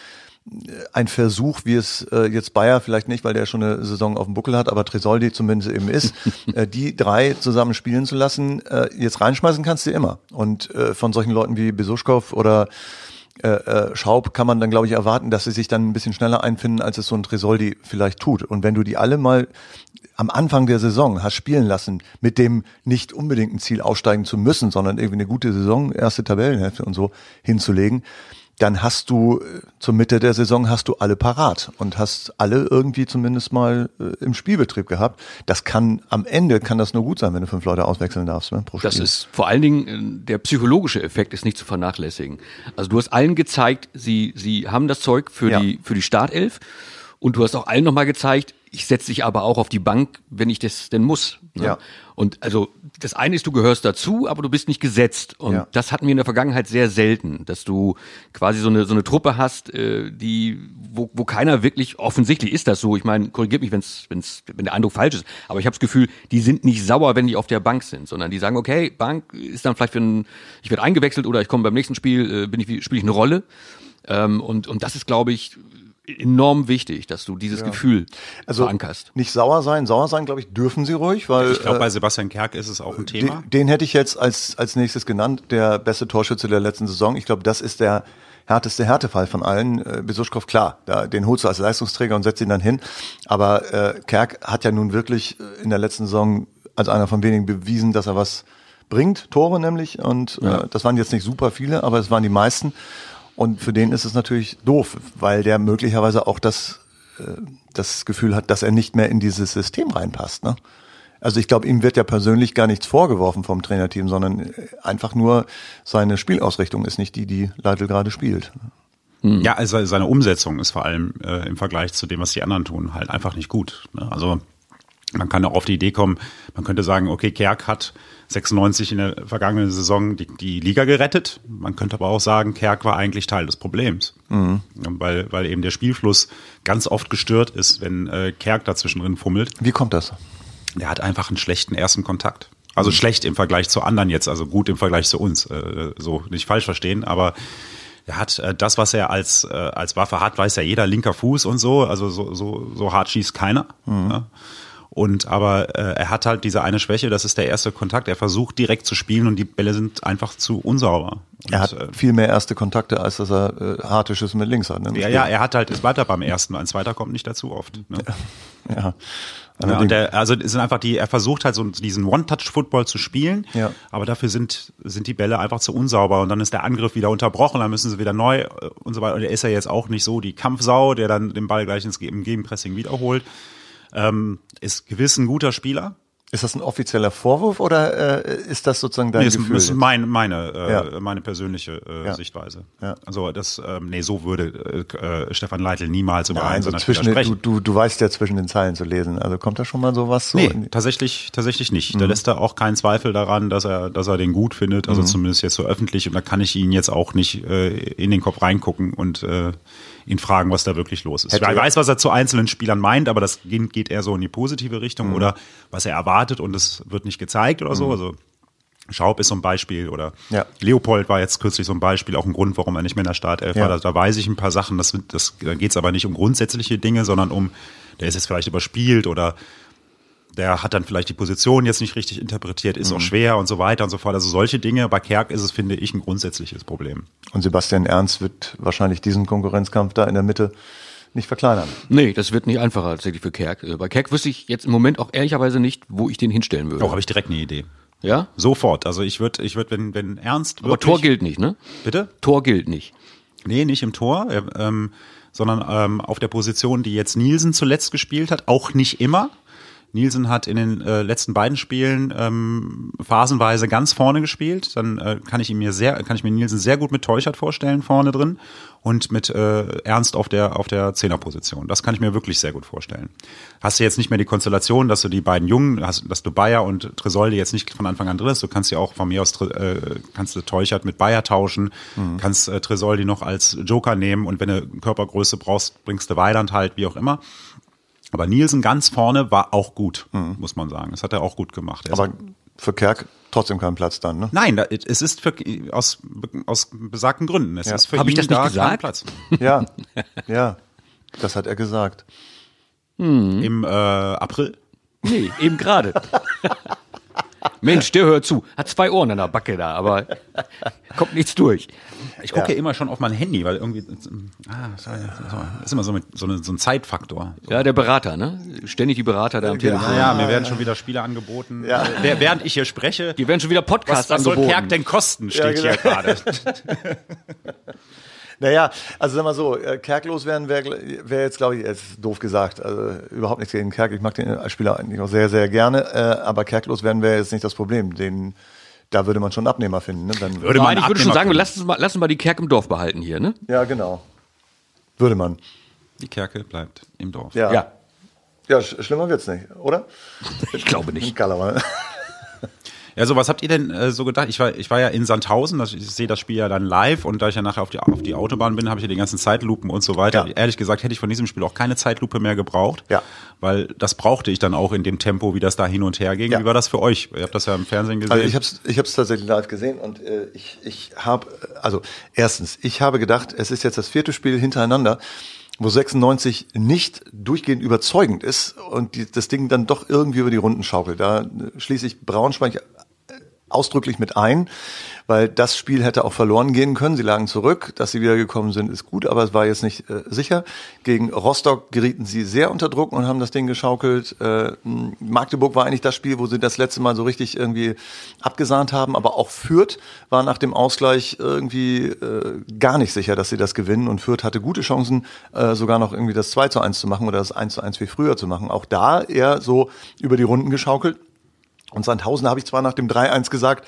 ein Versuch, wie es äh, jetzt Bayer vielleicht nicht, weil der schon eine Saison auf dem Buckel hat, aber Tresoldi zumindest eben ist, äh, die drei zusammen spielen zu lassen. Äh, jetzt reinschmeißen kannst du immer. Und äh, von solchen Leuten wie Besuschkow oder äh, äh, Schaub kann man dann, glaube ich, erwarten, dass sie sich dann ein bisschen schneller einfinden, als es so ein Tresoldi vielleicht tut. Und wenn du die alle mal am Anfang der Saison hast spielen lassen, mit dem nicht unbedingt ein Ziel aussteigen zu müssen, sondern irgendwie eine gute Saison, erste Tabellenhälfte und so hinzulegen, dann hast du äh, zur Mitte der Saison hast du alle parat und hast alle irgendwie zumindest mal äh, im Spielbetrieb gehabt. Das kann am Ende kann das nur gut sein, wenn du fünf Leute auswechseln darfst ne, pro Spiel. Das ist vor allen Dingen äh, der psychologische Effekt ist nicht zu vernachlässigen. Also du hast allen gezeigt, sie sie haben das Zeug für ja. die für die Startelf und du hast auch allen nochmal gezeigt, ich setze dich aber auch auf die Bank, wenn ich das denn muss. Ne? Ja. Und also das eine ist, du gehörst dazu, aber du bist nicht gesetzt. Und ja. das hatten wir in der Vergangenheit sehr selten, dass du quasi so eine so eine Truppe hast, äh, die wo, wo keiner wirklich offensichtlich ist das so. Ich meine, korrigiert mich, wenn's, wenn's, wenn der Eindruck falsch ist. Aber ich habe das Gefühl, die sind nicht sauer, wenn die auf der Bank sind, sondern die sagen, okay, Bank ist dann vielleicht für ein, ich werde eingewechselt oder ich komme beim nächsten Spiel, äh, bin ich spiele ich eine Rolle. Ähm, und und das ist, glaube ich, enorm wichtig, dass du dieses ja. Gefühl also verankerst. Nicht sauer sein, sauer sein, glaube ich, dürfen sie ruhig, weil ich glaube, bei äh, Sebastian Kerk ist es auch ein Thema. Den, den hätte ich jetzt als als nächstes genannt, der beste Torschütze der letzten Saison. Ich glaube, das ist der härteste Härtefall von allen. Äh, Besuschkow, klar, da, den holst du als Leistungsträger und setzt ihn dann hin. Aber äh, Kerk hat ja nun wirklich äh, in der letzten Saison als einer von wenigen bewiesen, dass er was bringt, Tore nämlich. Und Ja. äh, das waren jetzt nicht super viele, aber es waren die meisten. Und für den ist es natürlich doof, weil der möglicherweise auch das, äh, das Gefühl hat, dass er nicht mehr in dieses System reinpasst. Ne? Also ich glaube, ihm wird ja persönlich gar nichts vorgeworfen vom Trainerteam, sondern äh, einfach nur seine Spielausrichtung ist nicht die, die Leitl gerade spielt. Ja, also seine Umsetzung ist vor allem äh, im Vergleich zu dem, was die anderen tun, halt einfach nicht gut. Ne? Also man kann auch auf die Idee kommen, man könnte sagen, okay, Kerk hat 96 in der vergangenen Saison die, die Liga gerettet. Man könnte aber auch sagen, Kerk war eigentlich Teil des Problems. Weil, weil eben der Spielfluss ganz oft gestört ist, wenn äh, Kerk dazwischen drin fummelt. Wie kommt das? Der hat einfach einen schlechten ersten Kontakt. Also schlecht im Vergleich zu anderen jetzt, also gut im Vergleich zu uns. Äh, so nicht falsch verstehen, aber er hat äh, das, was er als, äh, als Waffe hat, weiß ja jeder, linker Fuß und so. Also so, so, so hart schießt keiner. Ja. Und aber äh, er hat halt diese eine Schwäche, das ist der erste Kontakt. Er versucht direkt zu spielen und die Bälle sind einfach zu unsauber. Und, Er hat äh, viel mehr erste Kontakte, als dass er äh, harte Schüsse mit links hat. Ne? ja, ja, er hat halt, ist weiter beim ersten, ein zweiter kommt nicht dazu oft. Ne? ja. Ja, und der, also es sind einfach die, er versucht halt so diesen One-Touch-Football zu spielen, Ja. aber dafür sind, sind die Bälle einfach zu unsauber und dann ist der Angriff wieder unterbrochen, dann müssen sie wieder neu äh, und so weiter. Und er ist ja jetzt auch nicht so die Kampfsau, der dann den Ball gleich ins im Gegenpressing wiederholt. Ähm, ist gewiss ein guter Spieler. Ist das ein offizieller Vorwurf oder äh, ist das sozusagen dein Nee, das Gefühl? ist jetzt? mein, meine, äh, Ja. meine persönliche äh, Ja. Sichtweise. Ja. Also das, ähm, nee, so würde äh, äh, Stefan Leitl niemals über Nein, einen so seiner zwischen den, du, du, du weißt ja zwischen den Zeilen zu lesen. Also kommt da schon mal sowas so? Nee, tatsächlich, tatsächlich nicht. Mhm. Da lässt er auch keinen Zweifel daran, dass er, dass er den gut findet, Mhm. also zumindest jetzt so öffentlich. Und da kann ich ihn jetzt auch nicht äh, in den Kopf reingucken und äh, ihn fragen, was da wirklich los ist. Hätte ich er- weiß, was er zu einzelnen Spielern meint, aber das geht, eher so in die positive Mhm. Richtung oder was er erwartet und es wird nicht gezeigt oder so. Also Schaub ist so ein Beispiel oder Ja. Leopold war jetzt kürzlich so ein Beispiel, auch ein Grund, warum er nicht mehr in der Startelf Ja. war. Da, da weiß ich ein paar Sachen, das, das, da geht es aber nicht um grundsätzliche Dinge, sondern um, der ist jetzt vielleicht überspielt oder der hat dann vielleicht die Position jetzt nicht richtig interpretiert, ist Mhm. auch schwer und so weiter und so fort. Also solche Dinge. Bei Kerk ist es, finde ich, ein grundsätzliches Problem. Und Sebastian Ernst wird wahrscheinlich diesen Konkurrenzkampf da in der Mitte nicht verkleinern. Nee, das wird nicht einfacher tatsächlich für Kerk. Äh, Bei Kerk wüsste ich jetzt im Moment auch ehrlicherweise nicht, wo ich den hinstellen würde. Oh, habe ich direkt eine Idee. ja? Sofort. Also ich würde, ich würde, wenn, wenn Ernst Aber wirklich, Tor gilt nicht, ne? Bitte? Tor gilt nicht. Nee, nicht im Tor, äh, ähm, sondern ähm, auf der Position, die jetzt Nielsen zuletzt gespielt hat, auch nicht immer. Nielsen hat in den äh, letzten beiden Spielen ähm, phasenweise ganz vorne gespielt. Dann äh, kann ich ihn mir sehr, kann ich mir Nielsen sehr gut mit Teuchert vorstellen vorne drin und mit äh, Ernst auf der auf der Zehnerposition. Das kann ich mir wirklich sehr gut vorstellen. Hast du jetzt nicht mehr die Konstellation, dass du die beiden Jungen, hast, dass du Bayer und Tresolde jetzt nicht von Anfang an drin hast. Du kannst ja auch von mir aus äh, kannst du Teuchert mit Bayer tauschen, kannst äh, Tresoldi noch als Joker nehmen und wenn du Körpergröße brauchst, bringst du Weiland halt, wie auch immer. Aber Nielsen ganz vorne war auch gut, muss man sagen. Das hat er auch gut gemacht. Er Aber für Kerk trotzdem kein Platz dann, ne? Nein, da, es ist für, aus, aus besagten Gründen. Es Ja. ist für Hab ihn ich das nicht da kein gesagt? Platz. Ja, ja, das hat er gesagt. Im äh, April. Nee, eben gerade. Mensch, der hört zu. Hat zwei Ohren an der Backe da, aber kommt nichts durch. Ich gucke immer schon auf mein Handy, weil irgendwie ah, sorry, sorry. ist immer so, mit, so, eine, so ein Zeitfaktor. Ja, der Berater, ne? Ständig die Berater da am Telefon. Ah, ja, mir werden schon wieder Spiele angeboten. Ja. Wer- Während ich hier spreche, Die werden schon wieder was, Podcasts was soll angeboten. Kerk denn kosten, steht Ja, hier gerade. Naja, also sag mal so, äh, Kerk loswerden wäre wär jetzt, glaube ich, ist doof gesagt. Also überhaupt nichts gegen Kerk. Ich mag den als Spieler eigentlich auch sehr, sehr gerne. Äh, aber Kerk loswerden wäre jetzt nicht das Problem. Den, da würde man schon einen Abnehmer finden. Ne? Dann, Würde man ich würde schon Abnehmer sagen, lass uns mal, lass uns mal die Kerk im Dorf behalten hier, ne? ja, genau. Würde man. Die Kerke bleibt im Dorf. Ja. Ja. Ja, sch schlimmer wird's nicht, oder? Ich glaube nicht. Kalauer. Ja, so was habt ihr denn äh, so gedacht? Ich war, ich war ja in Sandhausen, das, ich sehe das Spiel ja dann live und da ich ja nachher auf die, auf die Autobahn bin, habe ich ja die ganzen Zeitlupen und so weiter. Ja. Ehrlich gesagt hätte ich von diesem Spiel auch keine Zeitlupe mehr gebraucht, Ja. weil das brauchte ich dann auch in dem Tempo, wie das da hin und her ging. Ja. Wie war das für euch? Ihr habt das ja im Fernsehen gesehen. Also ich habe es ich hab's tatsächlich live gesehen und äh, ich, ich habe, also erstens, ich habe gedacht, es ist jetzt das vierte Spiel hintereinander, wo 96 nicht durchgehend überzeugend ist und die, das Ding dann doch irgendwie über die Runden schaukelt. Da äh, schließlich Braunschweig ausdrücklich mit ein, weil das Spiel hätte auch verloren gehen können. Sie lagen zurück, dass sie wiedergekommen sind, ist gut, aber es war jetzt nicht äh, sicher. Gegen Rostock gerieten sie sehr unter Druck und haben das Ding geschaukelt. Äh, Magdeburg war eigentlich das Spiel, wo sie das letzte Mal so richtig irgendwie abgesahnt haben, aber auch Fürth war nach dem Ausgleich irgendwie äh, gar nicht sicher, dass sie das gewinnen und Fürth hatte gute Chancen, äh, sogar noch irgendwie das 2 zu 1 zu machen oder das 1 zu 1 wie früher zu machen. Auch da eher so über die Runden geschaukelt. Und Sandhausen habe ich zwar nach dem 3-1 gesagt,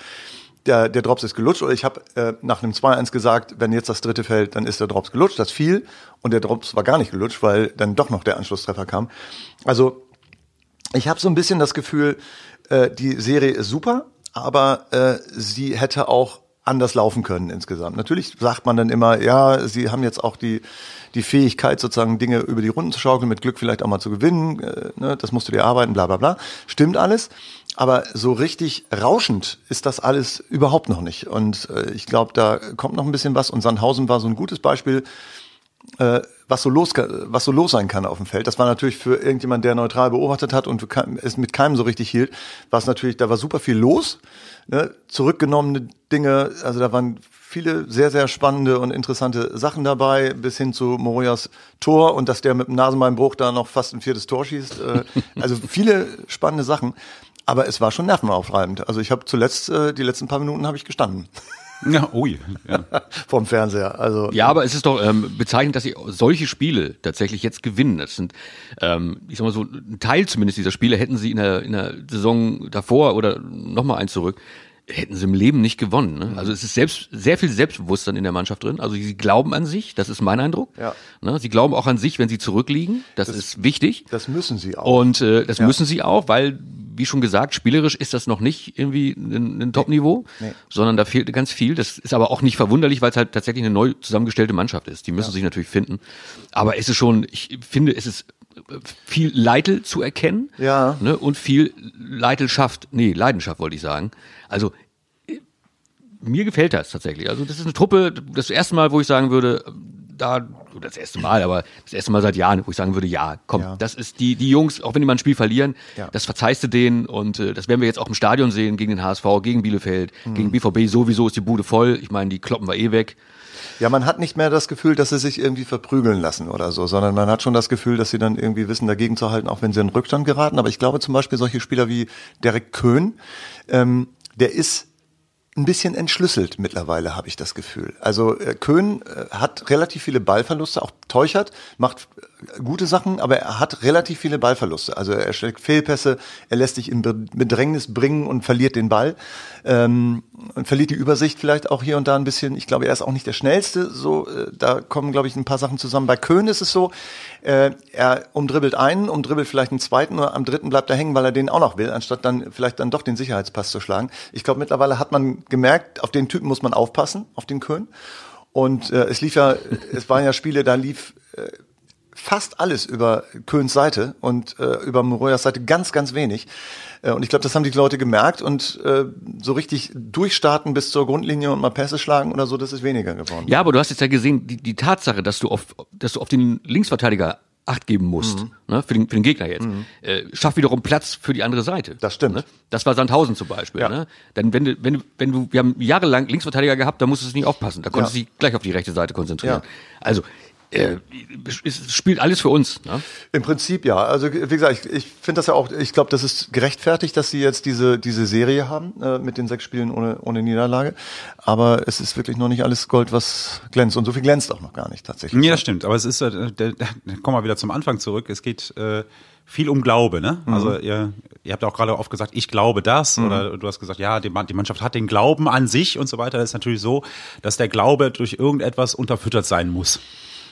der, der Drops ist gelutscht, oder ich habe äh, nach einem 2-1 gesagt, wenn jetzt das dritte fällt, dann ist der Drops gelutscht. Das fiel und der Drops war gar nicht gelutscht, weil dann doch noch der Anschlusstreffer kam. Also ich habe so ein bisschen das Gefühl, äh, die Serie ist super, aber äh, sie hätte auch anders laufen können insgesamt. Natürlich sagt man dann immer, ja, sie haben jetzt auch die, die Fähigkeit, sozusagen Dinge über die Runden zu schaukeln, mit Glück vielleicht auch mal zu gewinnen, äh, ne, das musst du dir arbeiten, bla bla bla. Stimmt alles. Aber so richtig rauschend ist das alles überhaupt noch nicht. Und äh, ich glaube, da kommt noch ein bisschen was. Und Sandhausen war so ein gutes Beispiel, äh, was so los was so los sein kann auf dem Feld. Das war natürlich für irgendjemand, der neutral beobachtet hat und es mit keinem so richtig hielt, war es natürlich, da war super viel los, ne? zurückgenommene Dinge, also da waren viele sehr, sehr spannende und interessante Sachen dabei, bis hin zu Morias Tor und dass der mit dem Nasenbeinbruch da noch fast ein viertes Tor schießt. Äh, also viele spannende Sachen. Aber es war schon nervenaufreibend. Also ich habe zuletzt, äh, die letzten paar Minuten habe ich gestanden. Ja, ui. Ja. Vom Fernseher. Also ja, aber es ist doch ähm, bezeichnend, dass sie solche Spiele tatsächlich jetzt gewinnen. Das sind, ähm, ich sag mal so, ein Teil zumindest dieser Spiele hätten sie in der, in der Saison davor oder noch mal eins zurück hätten sie im Leben nicht gewonnen. Ne? Also es ist selbst sehr viel Selbstbewusstsein in der Mannschaft drin. Also sie glauben an sich, das ist mein Eindruck. Ja. Ne? Sie glauben auch an sich, wenn sie zurückliegen. Das, das ist wichtig. Das müssen sie auch. Und äh, das ja. müssen sie auch, weil wie schon gesagt, spielerisch ist das noch nicht irgendwie ein, ein Top-Niveau, nee. sondern da fehlt ganz viel. Das ist aber auch nicht verwunderlich, weil es halt tatsächlich eine neu zusammengestellte Mannschaft ist. Die müssen ja. sich natürlich finden. Aber es ist schon, ich finde, es ist viel Leitel zu erkennen ja. ne, und viel Leitelschaft, nee, Leidenschaft wollte ich sagen. Also mir gefällt das tatsächlich. Also das ist eine Truppe, das erste Mal, wo ich sagen würde, da, das erste Mal, aber das erste Mal seit Jahren, wo ich sagen würde, ja, komm, ja. das ist die, die Jungs, auch wenn die mal ein Spiel verlieren, ja. das verzeihst du denen und äh, das werden wir jetzt auch im Stadion sehen, gegen den HSV, gegen Bielefeld, mhm. gegen BVB, sowieso ist die Bude voll. Ich meine, die kloppen wir eh weg. Ja, man hat nicht mehr das Gefühl, dass sie sich irgendwie verprügeln lassen oder so, sondern man hat schon das Gefühl, dass sie dann irgendwie wissen, dagegen zu halten, auch wenn sie in Rückstand geraten. Aber ich glaube zum Beispiel solche Spieler wie Derek Köhn, ähm, der ist ein bisschen entschlüsselt mittlerweile, habe ich das Gefühl. Also äh, Köhn äh, hat relativ viele Ballverluste, auch Teuchert macht gute Sachen, aber er hat relativ viele Ballverluste. Also er schlägt Fehlpässe, er lässt sich in Bedrängnis bringen und verliert den Ball ähm, und verliert die Übersicht vielleicht auch hier und da ein bisschen. Ich glaube, er ist auch nicht der schnellste. So, äh, da kommen, glaube ich, ein paar Sachen zusammen. Bei Köhn ist es so, äh, er umdribbelt einen, umdribbelt vielleicht einen zweiten oder am dritten bleibt er hängen, weil er den auch noch will, anstatt dann vielleicht dann doch den Sicherheitspass zu schlagen. Ich glaube, mittlerweile hat man gemerkt, auf den Typen muss man aufpassen, auf den Köhn. Und äh, es lief ja, es waren ja Spiele, da lief äh, fast alles über Köhns Seite und äh, über Moroyas Seite ganz, ganz wenig. Äh, und ich glaube, das haben die Leute gemerkt und äh, so richtig durchstarten bis zur Grundlinie und mal Pässe schlagen oder so, das ist weniger geworden. Ja, aber du hast jetzt ja gesehen, die, die Tatsache, dass du auf, dass du auf den Linksverteidiger Acht geben musst, mhm. ne, für, den, für den Gegner jetzt, mhm. äh, schafft wiederum Platz für die andere Seite. Das stimmt. Ne? Das war Sandhausen zum Beispiel. Ja. Ne? Dann, wenn du, wenn du, wenn du, wir haben jahrelang Linksverteidiger gehabt, da musstest du nicht aufpassen. Da konntest du ja. dich gleich auf die rechte Seite konzentrieren. Ja. Also äh, es spielt alles für uns. Ne? Im Prinzip ja. Also wie gesagt, ich, ich finde das ja auch, ich glaube, das ist gerechtfertigt, dass sie jetzt diese, diese Serie haben äh, mit den sechs Spielen ohne, ohne Niederlage. Aber es ist wirklich noch nicht alles Gold, was glänzt. Und so viel glänzt auch noch gar nicht tatsächlich. Ja, das stimmt. Aber es ist, äh, der, der, kommen wir wieder zum Anfang zurück. Es geht äh, viel um Glaube, ne? Mhm. Also ihr, ihr habt auch gerade oft gesagt, ich glaube das, mhm. oder du hast gesagt, ja, die, die, Mannschaft hat den Glauben an sich und so weiter. Das ist natürlich so, dass der Glaube durch irgendetwas unterfüttert sein muss.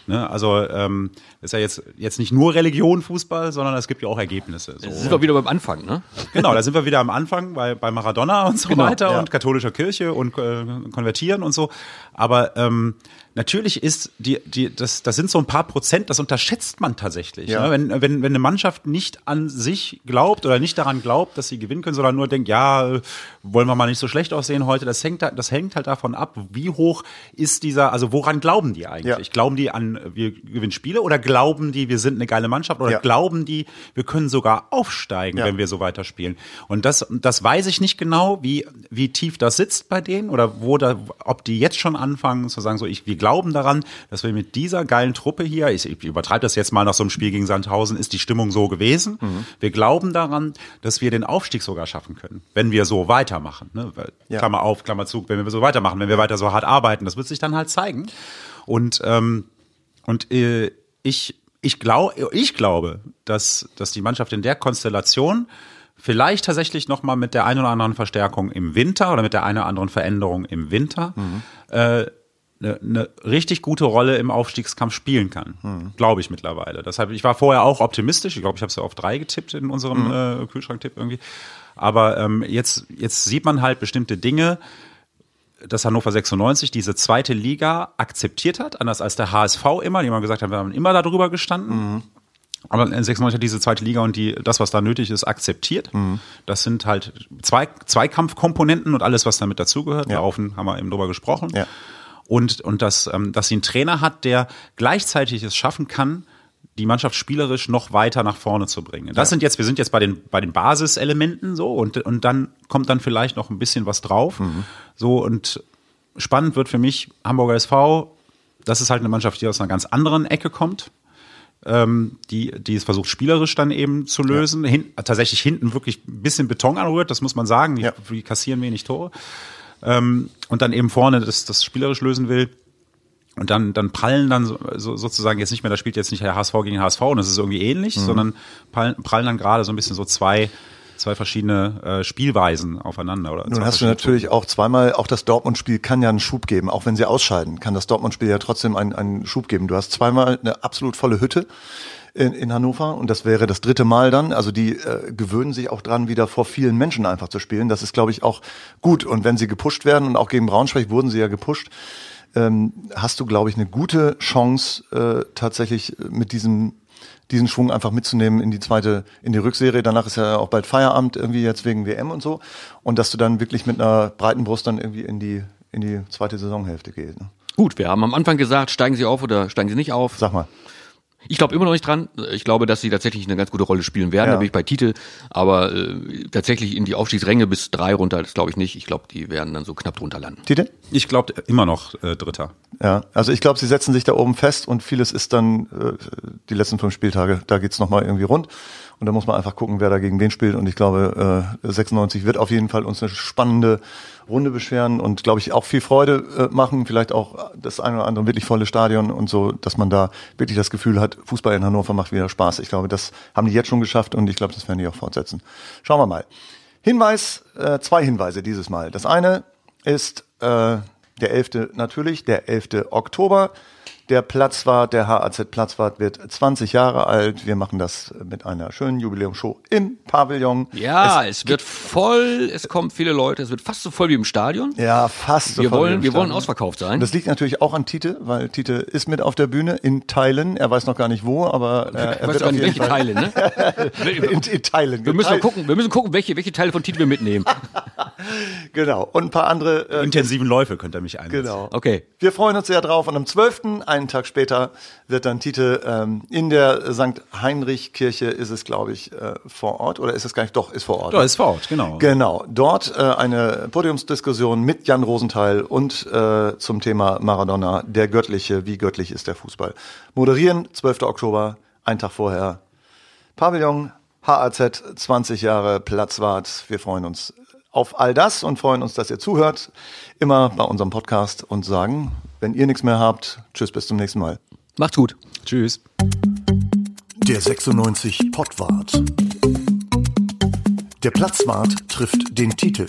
Ne? Also ähm, ist ja jetzt, jetzt nicht nur Religion Fußball, sondern es gibt ja auch Ergebnisse. So. sind wir wieder beim Anfang, ne? Genau, da sind wir wieder am Anfang bei, bei Maradona und so genau, weiter ja. und katholischer Kirche und äh, konvertieren und so. Aber ähm, natürlich ist die, die, das, das sind so ein paar Prozent, das unterschätzt man tatsächlich. Ja. Ne? Wenn, wenn, wenn eine Mannschaft nicht an sich glaubt oder nicht daran glaubt, dass sie gewinnen können, sondern nur denkt, ja, wollen wir mal nicht so schlecht aussehen heute, das hängt, da- das hängt halt davon ab, wie hoch ist dieser, also woran glauben die eigentlich? Ja. Glauben die an, wir gewinnen Spiele oder glauben die, wir sind eine geile Mannschaft oder Ja. glauben die, wir können sogar aufsteigen, wenn wir so weiterspielen? Und das, das weiß ich nicht genau, wie, wie tief das sitzt bei denen oder wo da, ob die jetzt schon anfangen zu sagen, so, ich, wir glauben daran, dass wir mit dieser geilen Truppe hier, ich, ich übertreibe das jetzt mal nach so einem Spiel gegen Sandhausen, ist die Stimmung so gewesen. Mhm. Wir glauben daran, dass wir den Aufstieg sogar schaffen können, wenn wir so weitermachen. Ne? Ja. Klammer auf, Klammer zu, wenn wir so weitermachen, wenn wir weiter so hart arbeiten, das wird sich dann halt zeigen. Und, ähm, und äh, ich, ich, glaub, ich glaube, dass, dass die Mannschaft in der Konstellation vielleicht tatsächlich noch mal mit der einen oder anderen Verstärkung im Winter oder mit der einen oder anderen Veränderung im Winter äh, eine, eine richtig gute Rolle im Aufstiegskampf spielen kann. Glaube ich mittlerweile. Deshalb, ich war vorher auch optimistisch. Ich glaube, ich habe es ja auf drei getippt in unserem äh, Kühlschranktipp irgendwie. Aber ähm, jetzt, jetzt sieht man halt bestimmte Dinge, dass Hannover 96 diese zweite Liga akzeptiert hat, anders als der HSV immer, die immer gesagt haben, wir haben immer darüber gestanden. Aber 96 hat diese zweite Liga und die, das, was da nötig ist, akzeptiert. Das sind halt zwei, Zweikampfkomponenten und alles, was damit dazugehört. Ja. Laufen haben wir eben drüber gesprochen. Ja. Und, und dass, ähm, dass sie einen Trainer hat, der gleichzeitig es schaffen kann, die Mannschaft spielerisch noch weiter nach vorne zu bringen. Das sind jetzt, wir sind jetzt bei den, bei den Basiselementen so und, und dann kommt dann vielleicht noch ein bisschen was drauf. So und spannend wird für mich Hamburger SV, das ist halt eine Mannschaft, die aus einer ganz anderen Ecke kommt. Ähm, die, die es versucht, spielerisch dann eben zu lösen. Hin, tatsächlich hinten wirklich ein bisschen Beton anrührt, das muss man sagen. Die, Ja. die kassieren wenig Tore. Ähm, und dann eben vorne das, das spielerisch lösen will. Und dann, dann prallen dann so, so, sozusagen jetzt nicht mehr, da spielt jetzt nicht der HSV gegen HSV und das ist irgendwie ähnlich, Mhm. sondern prallen, prallen dann gerade so ein bisschen so zwei, zwei verschiedene äh, Spielweisen aufeinander. Oder Nun hast du natürlich auch zweimal, auch das Dortmund-Spiel kann ja einen Schub geben. Auch wenn sie ausscheiden, kann das Dortmund-Spiel ja trotzdem einen, einen Schub geben. Du hast zweimal eine absolut volle Hütte in, in Hannover und das wäre das dritte Mal dann. Also die äh, gewöhnen sich auch dran, wieder vor vielen Menschen einfach zu spielen. Das ist, glaube ich, auch gut. Und wenn sie gepusht werden und auch gegen Braunschweig wurden sie ja gepusht, ähm, hast du, glaube ich, eine gute Chance, äh, tatsächlich mit diesem diesen Schwung einfach mitzunehmen in die zweite, in die Rückserie. Danach ist ja auch bald Feierabend irgendwie jetzt wegen WM und so. Und dass du dann wirklich mit einer breiten Brust dann irgendwie in die, in die zweite Saisonhälfte gehst. Ne? Gut, wir haben am Anfang gesagt, steigen sie auf oder steigen sie nicht auf. Sag mal. Ich glaube immer noch nicht dran. Ich glaube, dass sie tatsächlich eine ganz gute Rolle spielen werden. Ja. Da bin ich bei Titel. Aber äh, tatsächlich in die Aufstiegsränge bis drei runter, das glaube ich nicht. Ich glaube, die werden dann so knapp drunter landen. Tite? Ich glaube immer noch äh, Dritter. Ja, also ich glaube, sie setzen sich da oben fest und vieles ist dann äh, die letzten fünf Spieltage, da geht's noch nochmal irgendwie rund. Und da muss man einfach gucken, wer da gegen wen spielt. Und ich glaube, äh, 96 wird auf jeden Fall uns eine spannende Runde beschweren und glaube ich auch viel Freude äh, machen. Vielleicht auch das eine oder andere wirklich volle Stadion und so, dass man da wirklich das Gefühl hat, Fußball in Hannover macht wieder Spaß. Ich glaube, das haben die jetzt schon geschafft und ich glaube, das werden die auch fortsetzen. Schauen wir mal. Hinweis, äh, zwei Hinweise dieses Mal. Das eine ist äh, der 11. natürlich, der 11. Oktober. Der Platzwart, der HAZ Platzwart wird 20 Jahre alt. Wir machen das mit einer schönen Jubiläumshow im Pavillon. Ja, es, wird voll, es kommen viele Leute, es wird fast so voll wie im Stadion. Ja, fast. so wir voll wie wollen, im wir wollen ausverkauft sein. Und das liegt natürlich auch an Tite, weil Tite ist mit auf der Bühne in Teilen. Er weiß noch gar nicht wo, aber äh, er wird gar auf nicht, welche Fall Teile, ne? in, in Teilen. Wir müssen gucken, wir müssen gucken, welche, welche Teile von Titel wir mitnehmen. Genau. Und ein paar andere. Äh, Intensiven Läufe könnt ihr mich einsetzen. genau. Okay. Wir freuen uns sehr drauf. Und am 12., einen Tag später, wird dann Tite ähm, in der St. Heinrich-Kirche, ist es, glaube ich, äh, vor Ort. Oder ist es gar nicht? Doch, ist vor Ort. Ja, ist vor Ort, genau. Genau, dort äh, eine Podiumsdiskussion mit Jan Rosenthal und äh, zum Thema Maradona, der Göttliche, wie göttlich ist der Fußball. Moderieren, 12. Oktober, ein Tag vorher. Pavillon, HAZ, 20 Jahre Platzwart. Wir freuen uns auf all das und freuen uns, dass ihr zuhört, immer bei unserem Podcast und sagen, wenn ihr nichts mehr habt, tschüss, bis zum nächsten Mal. Macht's gut. Tschüss. Der 96 Pottwart. Der Platzwart trifft den Titel.